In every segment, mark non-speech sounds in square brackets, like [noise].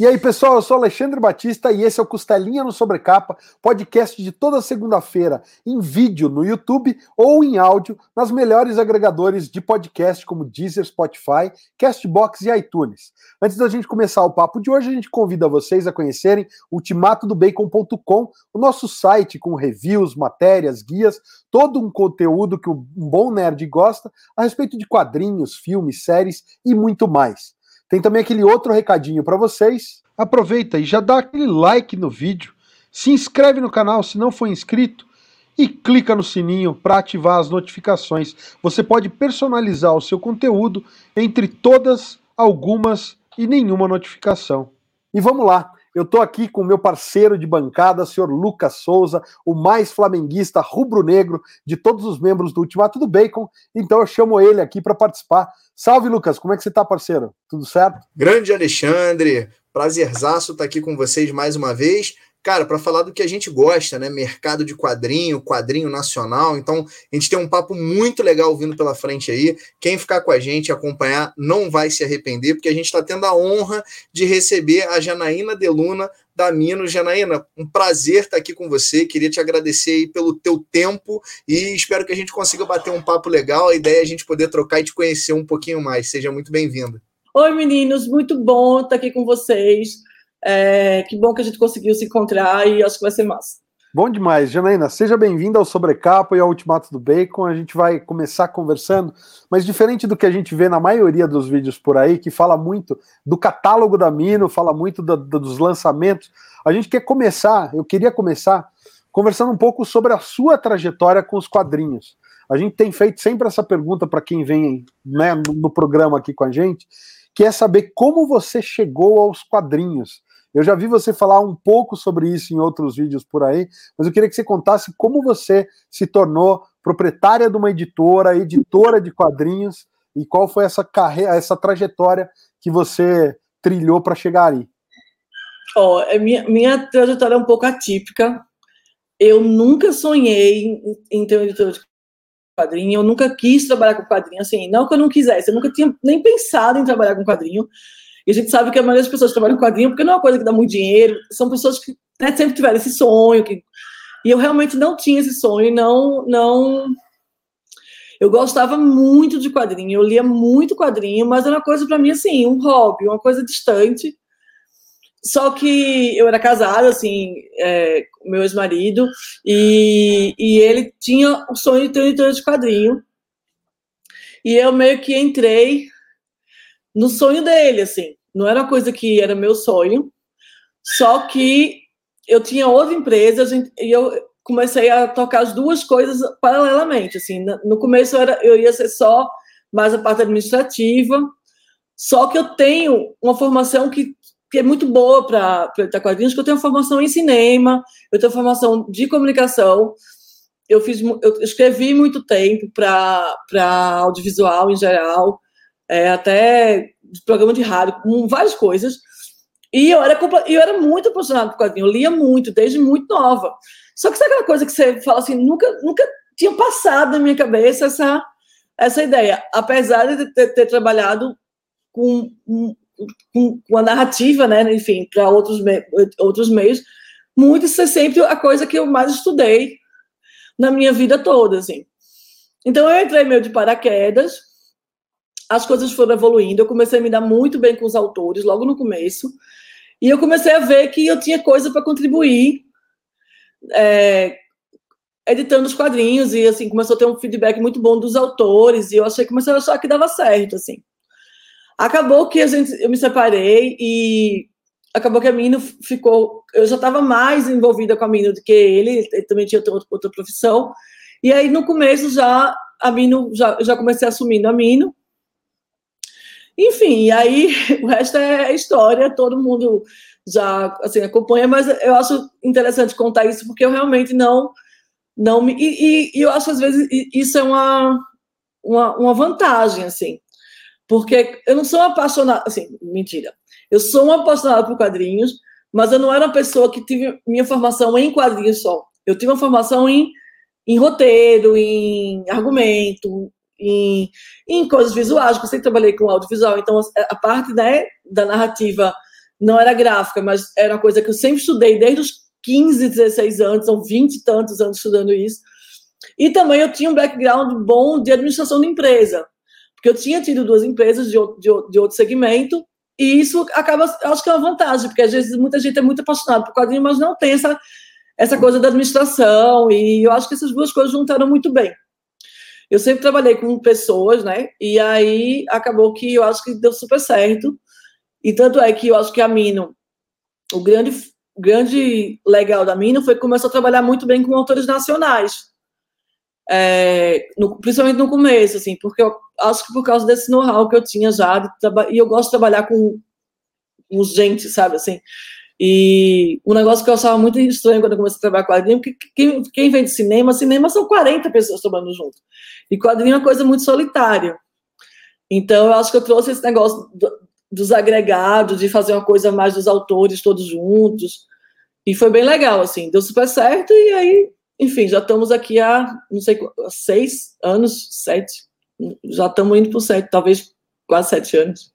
E aí, pessoal, eu sou Alexandre Batista e esse é o Costelinha no Sobrecapa, podcast de toda segunda-feira em vídeo no YouTube ou em áudio nas melhores agregadores de podcast como Deezer, Spotify, Castbox e iTunes. Antes da gente começar o papo de hoje, a gente convida vocês a conhecerem ultimatodobacon.com, o nosso site com reviews, matérias, guias, todo um conteúdo que um bom nerd gosta a respeito de quadrinhos, filmes, séries e muito mais. Tem também aquele outro recadinho para vocês. Aproveita e já dá aquele like no vídeo, se inscreve no canal se não for inscrito e clica no sininho para ativar as notificações. Você pode personalizar o seu conteúdo entre todas, algumas e nenhuma notificação. E vamos lá. Eu estou aqui com o meu parceiro de bancada, senhor Lucas Souza, o mais flamenguista rubro-negro de todos os membros do Ultimato do Bacon. Então eu chamo ele aqui para participar. Salve, Lucas, como é que você está, parceiro? Tudo certo? Grande Alexandre, prazerzaço estar tá aqui com vocês mais uma vez cara, para falar do que a gente gosta, né? Mercado de quadrinho, quadrinho nacional. Então, a gente tem um papo muito legal vindo pela frente aí. Quem ficar com a gente acompanhar não vai se arrepender, porque a gente está tendo a honra de receber a Janaína Deluna da Mino. Janaína, um prazer estar aqui com você. Queria te agradecer aí pelo teu tempo e espero que a gente consiga bater um papo legal. A ideia é a gente poder trocar e te conhecer um pouquinho mais. Seja muito bem-vinda. Oi, meninos, muito bom estar aqui com vocês. É, que bom que a gente conseguiu se encontrar e acho que vai ser massa. Bom demais, Janaína. Seja bem-vinda ao Sobrecapa e ao Ultimato do Bacon. A gente vai começar conversando, mas diferente do que a gente vê na maioria dos vídeos por aí, que fala muito do catálogo da Mino, fala muito do, do, dos lançamentos, a gente quer começar, eu queria começar conversando um pouco sobre a sua trajetória com os quadrinhos. A gente tem feito sempre essa pergunta para quem vem né, no programa aqui com a gente, que é saber como você chegou aos quadrinhos. Eu já vi você falar um pouco sobre isso em outros vídeos por aí, mas eu queria que você contasse como você se tornou proprietária de uma editora, editora de quadrinhos, e qual foi essa carreira, essa trajetória que você trilhou para chegar aí. Oh, minha, minha trajetória é um pouco atípica. Eu nunca sonhei em, em ter uma editora de quadrinho, eu nunca quis trabalhar com quadrinho, assim, não que eu não quisesse, eu nunca tinha nem pensado em trabalhar com quadrinho. E a gente sabe que a maioria das pessoas trabalham com quadrinho porque não é uma coisa que dá muito dinheiro, são pessoas que né, sempre tiveram esse sonho. Que... E eu realmente não tinha esse sonho, não, não. Eu gostava muito de quadrinho, eu lia muito quadrinho, mas era uma coisa para mim assim, um hobby, uma coisa distante. Só que eu era casada, assim, é, com meu ex-marido, e, e ele tinha o sonho de ter um editor de quadrinho. E eu meio que entrei no sonho dele, assim. Não era coisa que era meu sonho, só que eu tinha outra empresa e eu comecei a tocar as duas coisas paralelamente. Assim, no começo eu, era, eu ia ser só mais a parte administrativa, só que eu tenho uma formação que, que é muito boa para editar quadrinhos, que eu tenho formação em cinema, eu tenho formação de comunicação, eu fiz, eu escrevi muito tempo para audiovisual em geral, é, até programa de rádio, com várias coisas. E eu era, eu era muito apaixonada por quadrinho, eu lia muito, desde muito nova. Só que sabe aquela coisa que você fala assim, nunca, nunca tinha passado na minha cabeça essa, essa ideia. Apesar de ter, ter trabalhado com, com, com, a narrativa, né, enfim, para outros, me, outros meios, muito isso é sempre a coisa que eu mais estudei na minha vida toda, assim. Então eu entrei meio de paraquedas, as coisas foram evoluindo, eu comecei a me dar muito bem com os autores logo no começo, e eu comecei a ver que eu tinha coisa para contribuir, é, editando os quadrinhos, e assim, começou a ter um feedback muito bom dos autores, e eu achei, comecei a achar que dava certo, assim. Acabou que a gente, eu me separei, e acabou que a Mino ficou, eu já estava mais envolvida com a Mino do que ele, ele também tinha outra, outra profissão, e aí no começo já, a Mino, já, já comecei assumindo a Mino, enfim, e aí [laughs] o resto é história, todo mundo já assim, acompanha, mas eu acho interessante contar isso porque eu realmente não não me e, e, eu acho às vezes isso é uma, uma, uma vantagem assim, porque eu não sou apaixonada, assim, mentira. Eu sou uma apaixonada por quadrinhos, mas eu não era uma pessoa que tive minha formação em quadrinhos só. Eu tive uma formação em, em roteiro, em argumento, em, em coisas visuais, porque eu sempre trabalhei com audiovisual, então a parte né, da narrativa não era gráfica, mas era uma coisa que eu sempre estudei desde os 15, 16 anos, ou 20 e tantos anos estudando isso. E também eu tinha um background bom de administração de empresa, porque eu tinha tido duas empresas de, de, de outro segmento, e isso acaba, acho que é uma vantagem, porque às vezes muita gente é muito apaixonada por quadrinho, mas não tem essa, essa coisa da administração, e eu acho que essas duas coisas juntaram muito bem. Eu sempre trabalhei com pessoas, né? E aí acabou que eu acho que deu super certo. E tanto é que eu acho que a Mino, o grande, grande legal da Mino foi que começou a trabalhar muito bem com autores nacionais. É, no, principalmente no começo, assim, porque eu acho que por causa desse know-how que eu tinha já, e eu gosto de trabalhar com, com gente, sabe, assim, e um negócio que eu achava muito estranho quando eu comecei a trabalhar com quadrinho, porque quem, quem vem de cinema, cinema são 40 pessoas trabalhando junto, e quadrinho é uma coisa muito solitária, então eu acho que eu trouxe esse negócio do, dos agregados, de fazer uma coisa mais dos autores todos juntos, e foi bem legal, assim, deu super certo, e aí enfim, já estamos aqui há, não sei, seis anos, sete, já estamos indo para sete, talvez quase sete anos.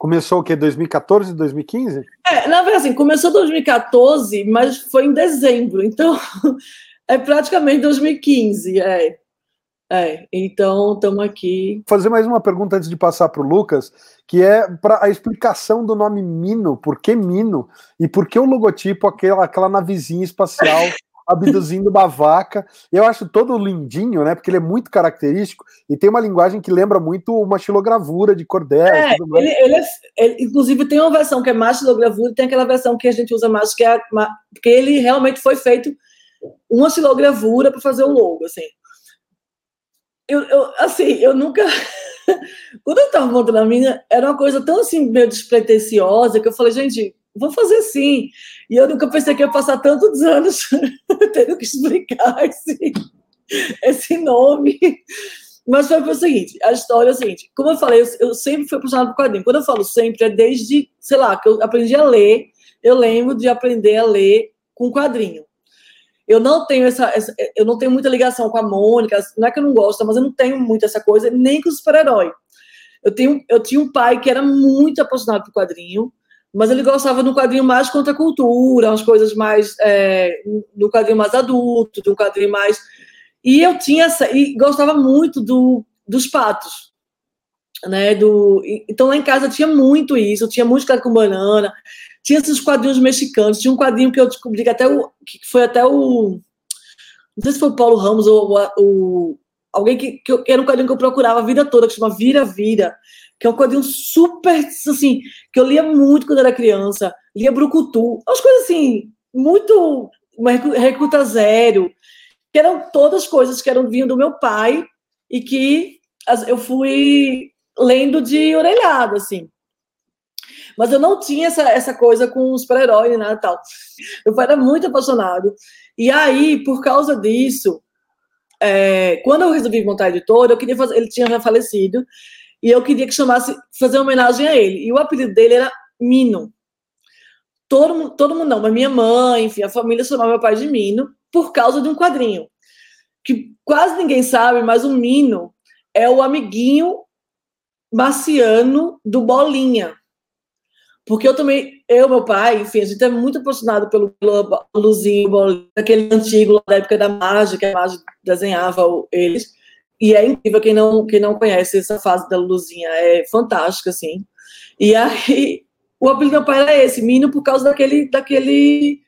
Começou o quê? 2014, 2015? É, na verdade, assim, começou 2014, mas foi em dezembro, então [laughs] é praticamente 2015, é. É, então estamos aqui. Vou fazer mais uma pergunta antes de passar para o Lucas, que é para a explicação do nome Mino, por que Mino e por que o logotipo, aquela, aquela navezinha espacial [laughs] abduzindo uma vaca. Eu acho todo lindinho, né? Porque ele é muito característico e tem uma linguagem que lembra muito uma xilogravura de cordel. É, ele, ele, é, ele, inclusive tem uma versão que é mais xilogravura e tem aquela versão que a gente usa mais, que é porque ele realmente foi feito uma xilogravura para fazer o logo, assim. Eu, eu, assim, eu nunca. [laughs] Quando eu estava montando a minha, era uma coisa tão assim, meio despretensiosa que eu falei, gente, vou fazer sim. E eu nunca pensei que ia passar tantos anos [laughs] tendo que explicar esse, esse nome. Mas foi o seguinte, a história é a seguinte, como eu falei, eu, eu sempre fui apaixonada por quadrinho. Quando eu falo sempre, é desde, sei lá, que eu aprendi a ler, eu lembro de aprender a ler com quadrinho. Eu não tenho essa, essa, eu não tenho muita ligação com a Mônica, não é que eu não gosto, mas eu não tenho muito essa coisa, nem com o super-herói. Eu, tenho, eu tinha um pai que era muito apaixonado por quadrinho, mas ele gostava de um quadrinho mais contra a cultura, umas coisas mais é, no quadrinho mais adulto, de um quadrinho mais e eu tinha essa, e gostava muito do, dos patos, né? Do então lá em casa tinha muito isso, tinha muito com banana, tinha esses quadrinhos mexicanos, tinha um quadrinho que eu descobri que até o que foi até o não sei se foi o Paulo Ramos ou o, alguém que, que, era um quadrinho que eu procurava a vida toda, que chama Vira Vira, que é um quadrinho super, assim, que eu lia muito quando era criança, lia Brucutu, umas coisas assim, muito recruta zero, que eram todas coisas que eram vindo do meu pai e que eu fui lendo de orelhada, assim. Mas eu não tinha essa, essa coisa com super-heróis e nada tal. Eu era muito apaixonado. E aí, por causa disso, é, quando eu resolvi montar a editora, eu queria fazer, ele tinha já falecido, e eu queria que chamasse, fazer uma homenagem a ele. E o apelido dele era Mino. Todo todo mundo não, mas minha mãe, enfim, a família chamava meu pai de Mino por causa de um quadrinho. Que quase ninguém sabe, mas o Mino é o amiguinho marciano do Bolinha. Porque eu também, eu, meu pai, enfim, a gente é muito apaixonado pelo Luzinho, Bolinha, aquele antigo da época da que a Marge desenhava eles. E é incrível quem não, quem não conhece essa fase da Luzinha, é fantástica, assim. E aí, o apelido do meu pai era esse, Mino, por causa daquele, daquele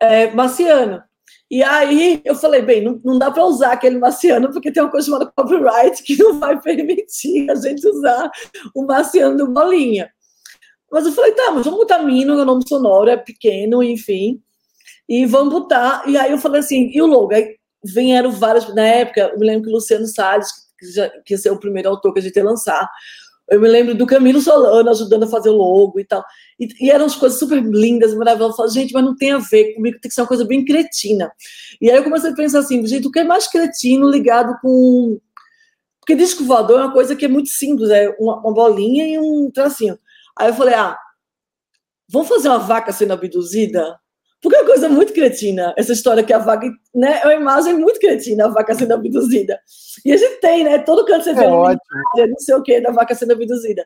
é, marciano. E aí eu falei, bem, não, não dá para usar aquele marciano, porque tem uma coisa chamada copyright que não vai permitir a gente usar o marciano do Bolinha. Mas eu falei, tá, mas vamos botar Mino, é o nome sonoro, é pequeno, enfim. E vamos botar. E aí eu falei assim, e o logo? Aí vieram vários. Na época, eu me lembro que o Luciano Salles, que, já, que ia ser o primeiro autor que a gente ia lançar, eu me lembro do Camilo Solano ajudando a fazer o logo e tal. E, e eram as coisas super lindas, maravilhosas. Eu falei, gente, mas não tem a ver comigo, tem que ser uma coisa bem cretina. E aí eu comecei a pensar assim, gente, o que é mais cretino ligado com. Porque disco voador é uma coisa que é muito simples, é uma, uma bolinha e um tracinho. Aí eu falei, ah, vamos fazer uma vaca sendo abduzida? Porque é uma coisa muito cretina, essa história que a vaca, né, é uma imagem muito cretina, a vaca sendo abduzida. E a gente tem, né, todo canto você vê, é não sei o que, da vaca sendo abduzida.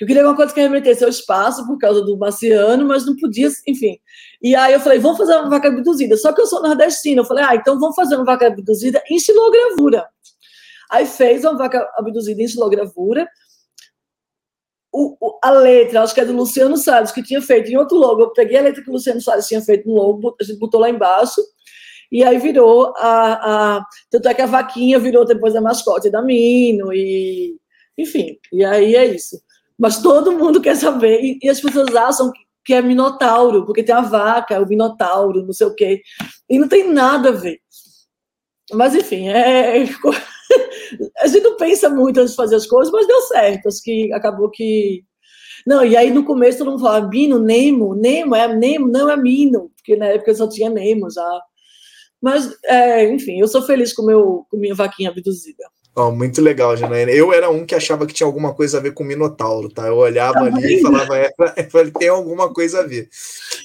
eu queria alguma coisa que remetesse ao espaço por causa do Marciano, mas não podia, enfim. E aí eu falei, vamos fazer uma vaca abduzida. Só que eu sou nordestina. Eu falei, ah, então vamos fazer uma vaca abduzida em estilogravura. Aí fez uma vaca abduzida em estilogravura. O, o, a letra, acho que é do Luciano Salles, que tinha feito em outro logo. Eu peguei a letra que o Luciano Salles tinha feito no logo, a gente botou lá embaixo. E aí virou a, a. Tanto é que a vaquinha virou depois a mascote da Mino. E, enfim, e aí é isso. Mas todo mundo quer saber, e, e as pessoas acham que, que, é minotauro, porque tem a vaca, o minotauro, não sei o quê. E não tem nada a ver. Mas, enfim, é, é [laughs] a gente não pensa muito antes de fazer as coisas, mas deu certo. Acho que acabou que. Não, e aí no começo todo mundo falava Mino, Nemo, Nemo, é Nemo, não é Mino, porque na época só tinha Nemo já. Mas, é, enfim, eu sou feliz com, meu, com minha vaquinha abduzida. Oh, muito legal, Janaína. Eu era um que achava que tinha alguma coisa a ver com o Minotauro, tá? Eu olhava ali e falava, é, é, tem alguma coisa a ver.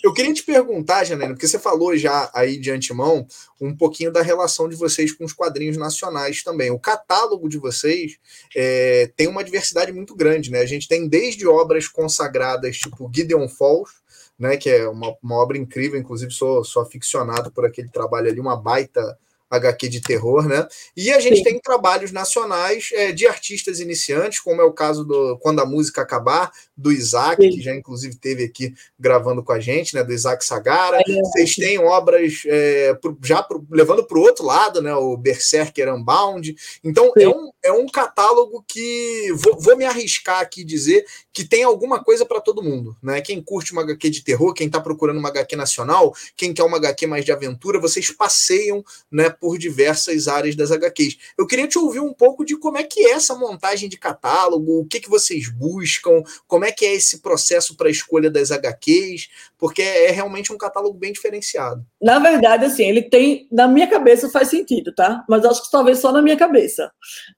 Eu queria te perguntar, Janaína, porque você falou já aí de antemão um pouquinho da relação de vocês com os quadrinhos nacionais também. O catálogo de vocês é, tem uma diversidade muito grande, né? A gente tem desde obras consagradas, tipo Gideon Falls, né, que é uma, uma obra incrível, inclusive sou, sou aficionado por aquele trabalho ali, uma baita HQ de terror, né? E a gente Sim. tem trabalhos nacionais é, de artistas iniciantes, como é o caso do Quando a Música Acabar, do Isaac, Sim. que já inclusive teve aqui gravando com a gente, né? Do Isaac Sagara. É, Vocês têm obras é, pro, já pro, levando para o outro lado, né? O Berserker Unbound. Então é um, é um catálogo que vou, vou me arriscar aqui dizer que tem alguma coisa para todo mundo, né? Quem curte uma HQ de terror, quem está procurando uma HQ nacional, quem quer uma HQ mais de aventura, vocês passeiam, né? Por diversas áreas das HQs. Eu queria te ouvir um pouco de como é que é essa montagem de catálogo, o que, que vocês buscam, como como é que é esse processo para a escolha das HQs, porque é realmente um catálogo bem diferenciado. Na verdade, assim, ele tem, na minha cabeça faz sentido, tá? Mas acho que talvez só na minha cabeça.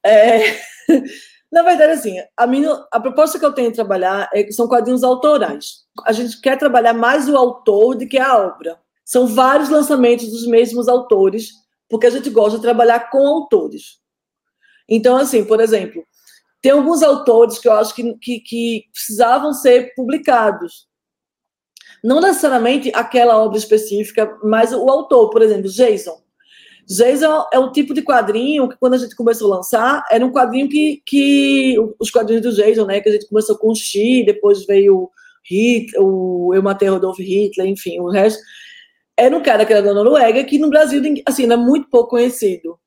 É... [laughs] Na verdade, assim, a, minha, a proposta que eu tenho de trabalhar é são quadrinhos autorais. A gente quer trabalhar mais o autor do que a obra. São vários lançamentos dos mesmos autores, porque a gente gosta de trabalhar com autores. Então, assim, por exemplo, tem alguns autores que eu acho que, que, que precisavam ser publicados. Não necessariamente aquela obra específica, mas o autor, por exemplo, Jason. Jason é o tipo de quadrinho que, quando a gente começou a lançar, era um quadrinho que, que os quadrinhos do Jason, né, que a gente começou com o X, depois veio Hitler, o Eu Matei Rodolfo Hitler, enfim, o resto. Era um cara que era da Noruega, que no Brasil, assim, é muito pouco conhecido.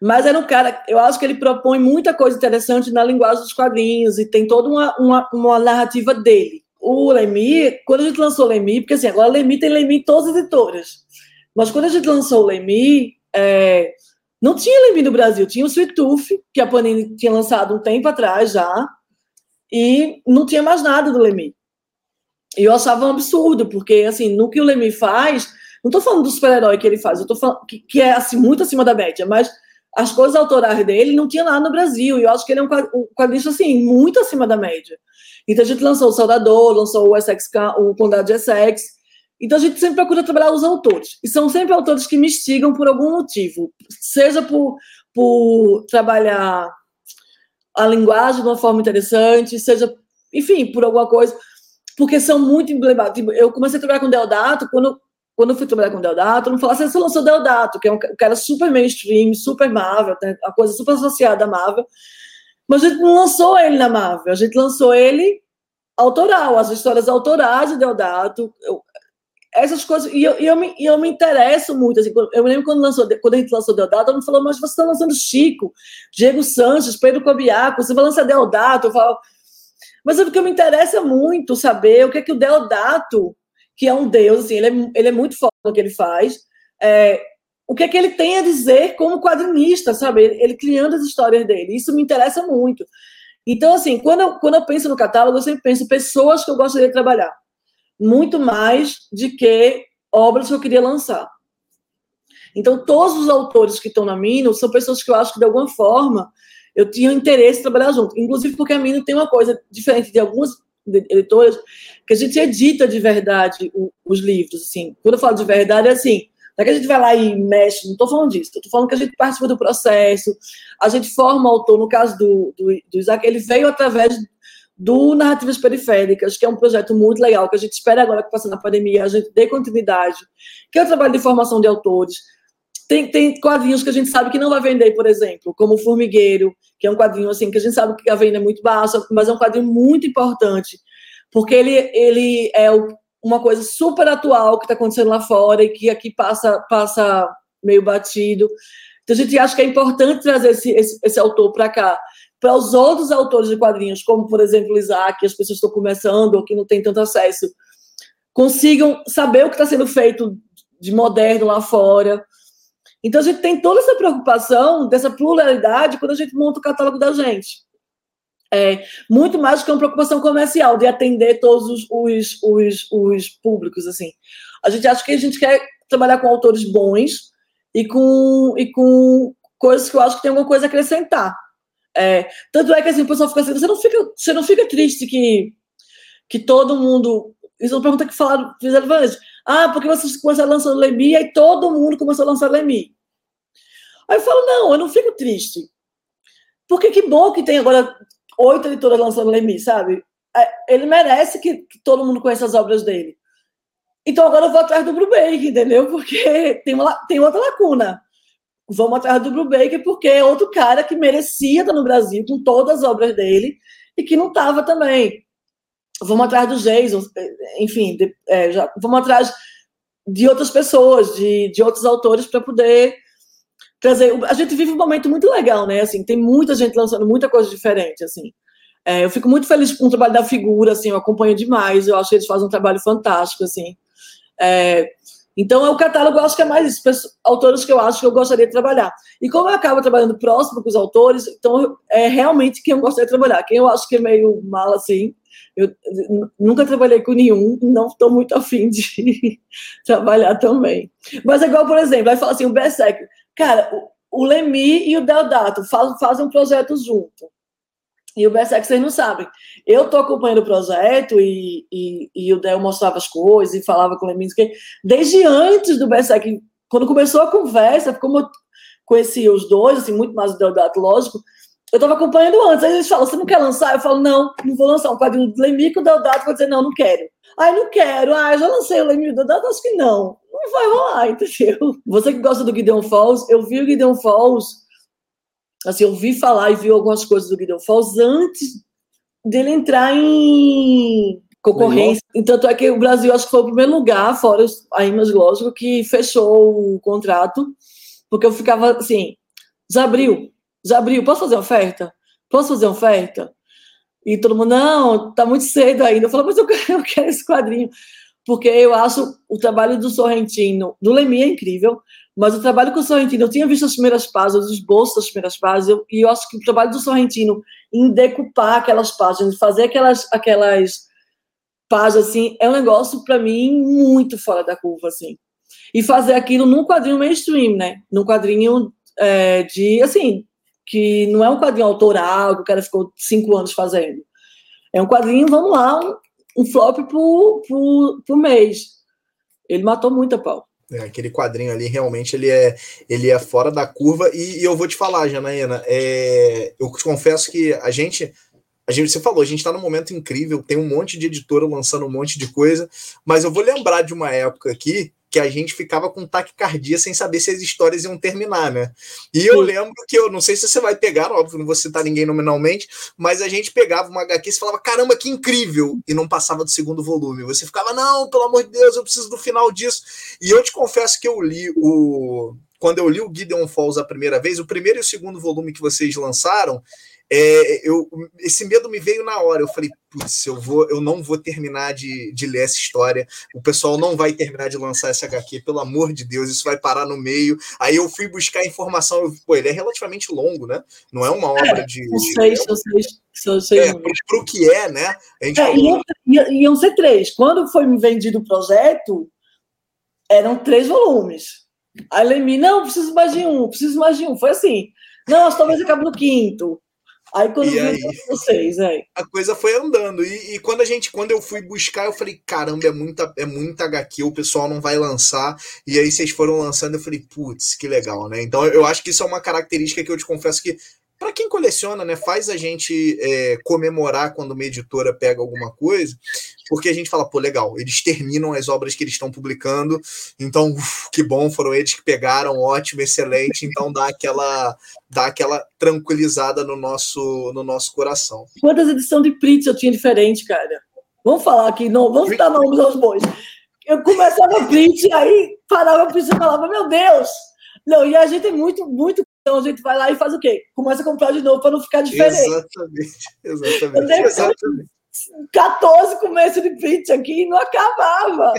Mas era um cara, eu acho que ele propõe muita coisa interessante na linguagem dos quadrinhos e tem toda uma, uma, uma narrativa dele. O Lemi, quando a gente lançou o Lemi, porque assim, agora Lemi tem Lemi em todas as editoras, mas quando a gente lançou o Lemi, é, não tinha Lemi no Brasil, tinha o Sweet Tooth, que a Panini tinha lançado um tempo atrás já, e não tinha mais nada do Lemi. E eu achava um absurdo, porque assim, no que o Lemi faz, não estou falando do super-herói que ele faz, eu estou falando que, que é assim, muito acima da média, mas as coisas autorais dele não tinha nada no Brasil. E eu acho que ele é um quadrinista, assim, muito acima da média. Então a gente lançou o Saudador, lançou o, Essex, o Condado de Essex. Então a gente sempre procura trabalhar os autores. E são sempre autores que me instigam por algum motivo. Seja por, por trabalhar a linguagem de uma forma interessante, seja, enfim, por alguma coisa. Porque são muito emblemáticos. Tipo, eu comecei a trabalhar com Deodato quando quando eu fui trabalhar com o Deodato, não falasse, você lançou Deodato, que é um cara super mainstream, super Marvel, a coisa super associada à Marvel, mas a gente não lançou ele na Marvel, a gente lançou ele autoral, as histórias autorais de Deodato, eu, essas coisas, e eu, eu, me, eu me interesso muito, assim, eu me lembro quando, lançou, quando a gente lançou Deodato, ela falou, mas você está lançando Chico, Diego Sanches, Pedro Cobiaco, você vai lançar Deodato, eu falo, mas é porque me interessa muito saber o que é que o Deodato que é um deus, assim, ele é, ele é muito forte no que ele faz. É, o que é que ele tem a dizer como quadrinista, sabe? Ele, ele, criando as histórias dele. Isso me interessa muito. Então, assim, quando eu, quando eu penso no catálogo, eu sempre penso pessoas que eu gostaria de trabalhar. Muito mais de que obras que eu queria lançar. Então, todos os autores que estão na Mino são pessoas que eu acho que, de alguma forma, eu tinha interesse em trabalhar junto. Inclusive porque a Mino tem uma coisa diferente de algumas editoras, que a gente edita de verdade os livros, assim. Quando eu falo de verdade, é assim, não é que a gente vai lá e mexe, não estou falando disso, estou falando que a gente participa do processo, a gente forma o autor, no caso do, do, do Isaac, ele veio através do Narrativas Periféricas, que é um projeto muito legal, que a gente espera agora que passando a pandemia, a gente dê continuidade, que é o trabalho de formação de autores. Tem, tem quadrinhos que a gente sabe que não vai vender, por exemplo, como o Formigueiro, que é um quadrinho assim que a gente sabe que a venda é muito baixa, mas é um quadrinho muito importante, porque ele, ele é uma coisa super atual que está acontecendo lá fora e que aqui passa, passa meio batido. Então a gente acha que é importante trazer esse, esse, esse autor para cá para os outros autores de quadrinhos, como, por exemplo, Isaac, que as pessoas estão começando ou que não têm tanto acesso, consigam saber o que está sendo feito de moderno lá fora. Então, a gente tem toda essa preocupação dessa pluralidade quando a gente monta o catálogo da gente. É, muito mais do que uma preocupação comercial, de atender todos os, os, os, os públicos. assim. A gente acha que a gente quer trabalhar com autores bons e com, e com coisas que eu acho que tem alguma coisa a acrescentar. É, tanto é que assim, o pessoal fica assim, você não fica, você não fica triste que, que todo mundo. Isso é uma pergunta que falaram, fizeram antes. Ah, porque vocês começaram lançando Lemi e todo mundo começou a lançar Lemi. Aí eu falo, não, eu não fico triste. Porque que bom que tem agora oito editoras lançando Lemi, sabe? É, ele merece que, que, todo mundo conheça as obras dele. Então agora eu vou atrás do Brubaker, entendeu? Porque tem, uma, tem outra lacuna vamos atrás do Brubaker, porque é outro cara que merecia estar no Brasil com todas as obras dele e que não estava também. Vamos atrás do Jason, enfim, de, é, já, vamos atrás de outras pessoas, de, de outros autores para poder trazer. A gente vive um momento muito legal, né? Assim, tem muita gente lançando muita coisa diferente, assim. É, eu fico muito feliz com o trabalho da figura, assim, eu acompanho demais, eu acho que eles fazem um trabalho fantástico, assim. É, então, é o catálogo, eu acho que é mais autores que eu acho que eu gostaria de trabalhar. E como eu acabo trabalhando próximo com os autores, então é realmente quem eu gostaria de trabalhar. Quem eu acho que é meio mal assim, eu nunca trabalhei com nenhum, não estou muito afim de [laughs] trabalhar também. Mas é igual, por exemplo, vai falar assim, o Berserk. Cara, o, Lemi e o Deodato faz, fazem um projeto junto. E o Berserk, vocês não sabem. Eu tô acompanhando o projeto e, e, e o Del mostrava as coisas e falava com o Leminski. Desde antes do Berserk, quando começou a conversa, como eu conheci os dois, assim, muito mais o Deodato, lógico, eu estava acompanhando antes. Aí eles falam, você não quer lançar? Eu falo, não, não vou lançar um quadrinho do Lemico, o Deodato vai dizer, não, não quero. Aí não quero. Ah, já lancei o Lemico, o Deodato, acho que não. Não vai rolar, entendeu? [laughs] Você que gosta do Gideon Falls, eu vi o Gideon Falls assim, eu vi falar e vi algumas coisas do Guido Falls antes dele entrar em concorrência. Então, tanto é que o Brasil acho que foi o primeiro lugar, fora a Image, lógico, que fechou o contrato, porque eu ficava assim, Zabril, Zabril, posso fazer oferta? Posso fazer oferta? E todo mundo, não, tá muito cedo ainda. Eu falo, mas eu quero, [laughs] eu quero esse quadrinho. Porque eu acho o trabalho do Sorrentino, do Lemi é incrível, mas o trabalho com o Sorrentino, eu tinha visto as primeiras páginas, os esboços das primeiras páginas, e eu acho que o trabalho do Sorrentino em decupar aquelas páginas, fazer aquelas, aquelas páginas assim, é um negócio, para mim, muito fora da curva, assim. E fazer aquilo num quadrinho mainstream, né? Num quadrinho é, de, assim, que não é um quadrinho autoral, que o cara ficou cinco anos fazendo. É um quadrinho, vamos lá, um, um flop por, por, por mês. Ele matou muita pau. É, aquele quadrinho ali realmente ele é, ele é fora da curva. E, e eu vou te falar, Janaína, é, eu te confesso que a gente. A gente, você falou, a gente está num momento incrível, tem um monte de editora lançando um monte de coisa, mas eu vou lembrar de uma época aqui que a gente ficava com taquicardia sem saber se as histórias iam terminar, né? E eu lembro que eu não sei se você vai pegar, óbvio, não vou citar ninguém nominalmente, mas a gente pegava uma HQ e falava, caramba, que incrível! E não passava do segundo volume. Você ficava, não, pelo amor de Deus, eu preciso do final disso. E eu te confesso que eu li o. Quando eu li o Gideon Falls a primeira vez, o primeiro e o segundo volume que vocês lançaram, é, eu, esse medo me veio na hora. Eu falei, putz, eu, vou, eu não vou terminar de, de ler essa história. O pessoal não vai terminar de lançar essa HQ, pelo amor de Deus, isso vai parar no meio. Aí eu fui buscar informação. Eu, pô, ele é relativamente longo, né? Não é uma obra de. São seis, são seis. São seis é, para o que é, né? A gente é, falou... iam, iam ser três. Quando foi me vendido o projeto, eram três volumes. Aí Lemi, não, preciso mais de um, preciso mais de um. Foi assim. Não, talvez acabe no quinto. Aí quando eu vi vocês, é. A coisa foi andando. E, e, quando a gente, quando eu fui buscar, eu falei, caramba, é muita, é muita HQ, o pessoal não vai lançar. E aí vocês foram lançando, eu falei, putz, que legal, né? Então eu acho que isso é uma característica que eu te confesso que para quem coleciona, né, faz a gente é, comemorar quando uma editora pega alguma coisa, porque a gente fala, pô, legal, eles terminam as obras que eles estão publicando, então, uf, que bom, foram eles que pegaram, ótimo, excelente, então dá aquela, dá aquela tranquilizada no nosso, no nosso coração. Quantas edições de Pritz eu tinha diferente, cara? Vamos falar aqui, não, vamos dar nomes aos bois. Eu começava Pritz, aí parava o Pritz e falava, meu Deus! Não, e a gente é muito, muito então a gente vai lá e faz o quê? Começa a comprar de novo para não ficar diferente. Exatamente, exatamente. exatamente. 14 começos de print aqui e não acabava.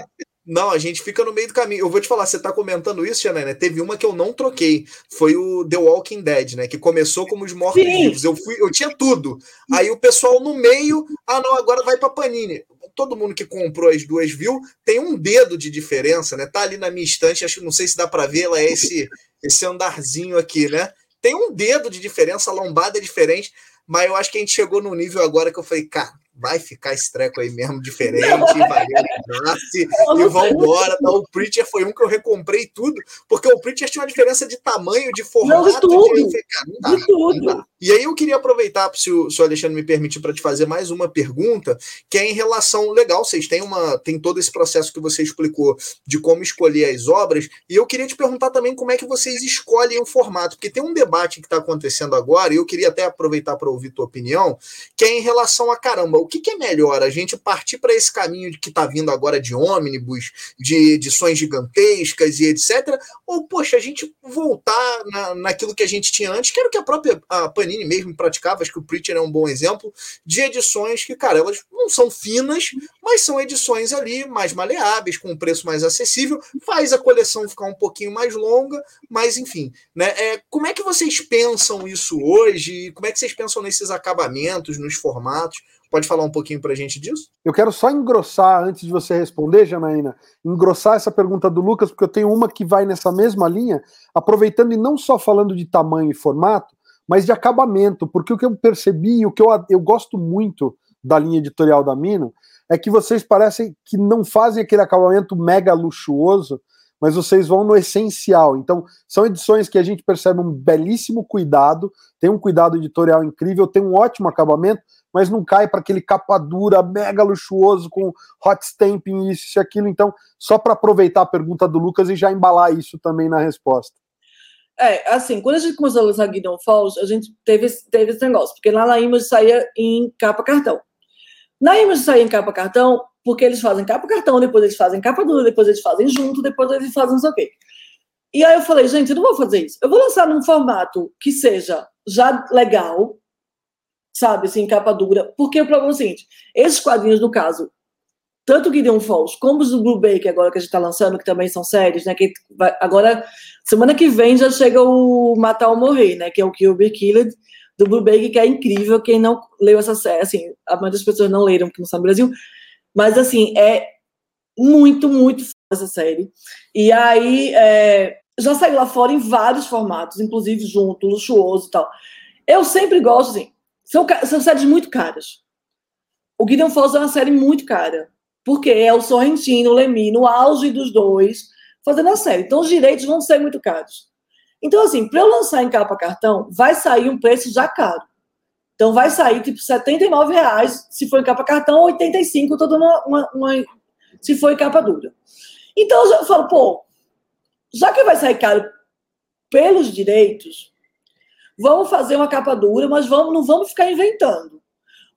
Não, a gente fica no meio do caminho. Eu vou te falar, você tá comentando isso, Janaina? Teve uma que eu não troquei. Foi o The Walking Dead, né? Que começou como os mortos-vivos. Eu, fui, eu tinha tudo. Aí o pessoal no meio, ah, não, agora vai pra Panini. Todo mundo que comprou as duas viu, tem um dedo de diferença, né? Tá ali na minha estante, acho que não sei se dá para ver, ela é esse, esse andarzinho aqui, né? Tem um dedo de diferença, a lombada é diferente, mas eu acho que a gente chegou no nível agora que eu falei, cara, vai ficar esse treco aí mesmo diferente, [laughs] valeu, nasce, e vambora. Tá? O Preacher foi um que eu recomprei tudo, porque o Preacher tinha uma diferença de tamanho, de formato. Não, de tudo. De, cara, não dá, de tudo. Não dá. E aí eu queria aproveitar, se o, se o Alexandre me permitir, para te fazer mais uma pergunta, que é em relação, legal, vocês têm uma tem todo esse processo que você explicou de como escolher as obras, e eu queria te perguntar também como é que vocês escolhem o formato, porque tem um debate que está acontecendo agora, e eu queria até aproveitar para ouvir tua opinião, que é em relação a caramba, o que, que é melhor? A gente partir para esse caminho que está vindo agora de ônibus, de edições gigantescas e etc., ou, poxa, a gente voltar na, naquilo que a gente tinha antes, que era o que a própria a Panini mesmo praticava, acho que o Preacher é um bom exemplo, de edições que, cara, elas não são finas, mas são edições ali mais maleáveis, com um preço mais acessível, faz a coleção ficar um pouquinho mais longa, mas enfim, né? É, como é que vocês pensam isso hoje? Como é que vocês pensam nesses acabamentos, nos formatos? Pode falar um pouquinho para a gente disso? Eu quero só engrossar, antes de você responder, Janaína, engrossar essa pergunta do Lucas, porque eu tenho uma que vai nessa mesma linha, aproveitando e não só falando de tamanho e formato, mas de acabamento, porque o que eu percebi, o que eu, eu gosto muito da linha editorial da Mino, é que vocês parecem que não fazem aquele acabamento mega luxuoso, mas vocês vão no essencial. Então, são edições que a gente percebe um belíssimo cuidado, tem um cuidado editorial incrível, tem um ótimo acabamento, mas não cai para aquele capa dura mega luxuoso com hot stamping, isso e aquilo. Então, só para aproveitar a pergunta do Lucas e já embalar isso também na resposta. É, assim, quando a gente começou a lançar Guidon Falls, a gente teve, teve esse negócio, porque lá na Image saía em capa cartão. Na Image saía em capa cartão, porque eles fazem capa cartão, depois eles fazem capa dura, depois eles fazem junto, depois eles fazem não sei o quê. E aí eu falei, gente, eu não vou fazer isso. Eu vou lançar num formato que seja já legal, sabe, assim, capa dura, porque o problema é o seguinte, esses quadrinhos, no caso, tanto o Gideon Falls como os do Blue Bay, agora que a gente está lançando, que também são séries, né? Que vai, agora, semana que vem já chega o Matar ou Morrer, né? Que é o Kill Be Killed do Blue Bay, que é incrível. Quem não leu essa série, assim, a maioria das pessoas não leram, que não sabem Brasil, mas assim, é muito, muito essa série. E aí, é, já saiu lá fora em vários formatos, inclusive junto, luxuoso e tal. Eu sempre gosto, assim, são, são séries muito caras. O Gideon Falls é uma série muito cara porque é o Sorrentino, o Lemi, no auge dos dois, fazendo a série. Então, os direitos vão ser muito caros. Então, assim, para eu lançar em capa cartão, vai sair um preço já caro. Então, vai sair tipo 79 reais se for em capa cartão, 85 toda uma, uma, uma, se for em capa dura. Então, eu falo, pô, já que vai sair caro pelos direitos, vamos fazer uma capa dura, mas vamos, não vamos ficar inventando.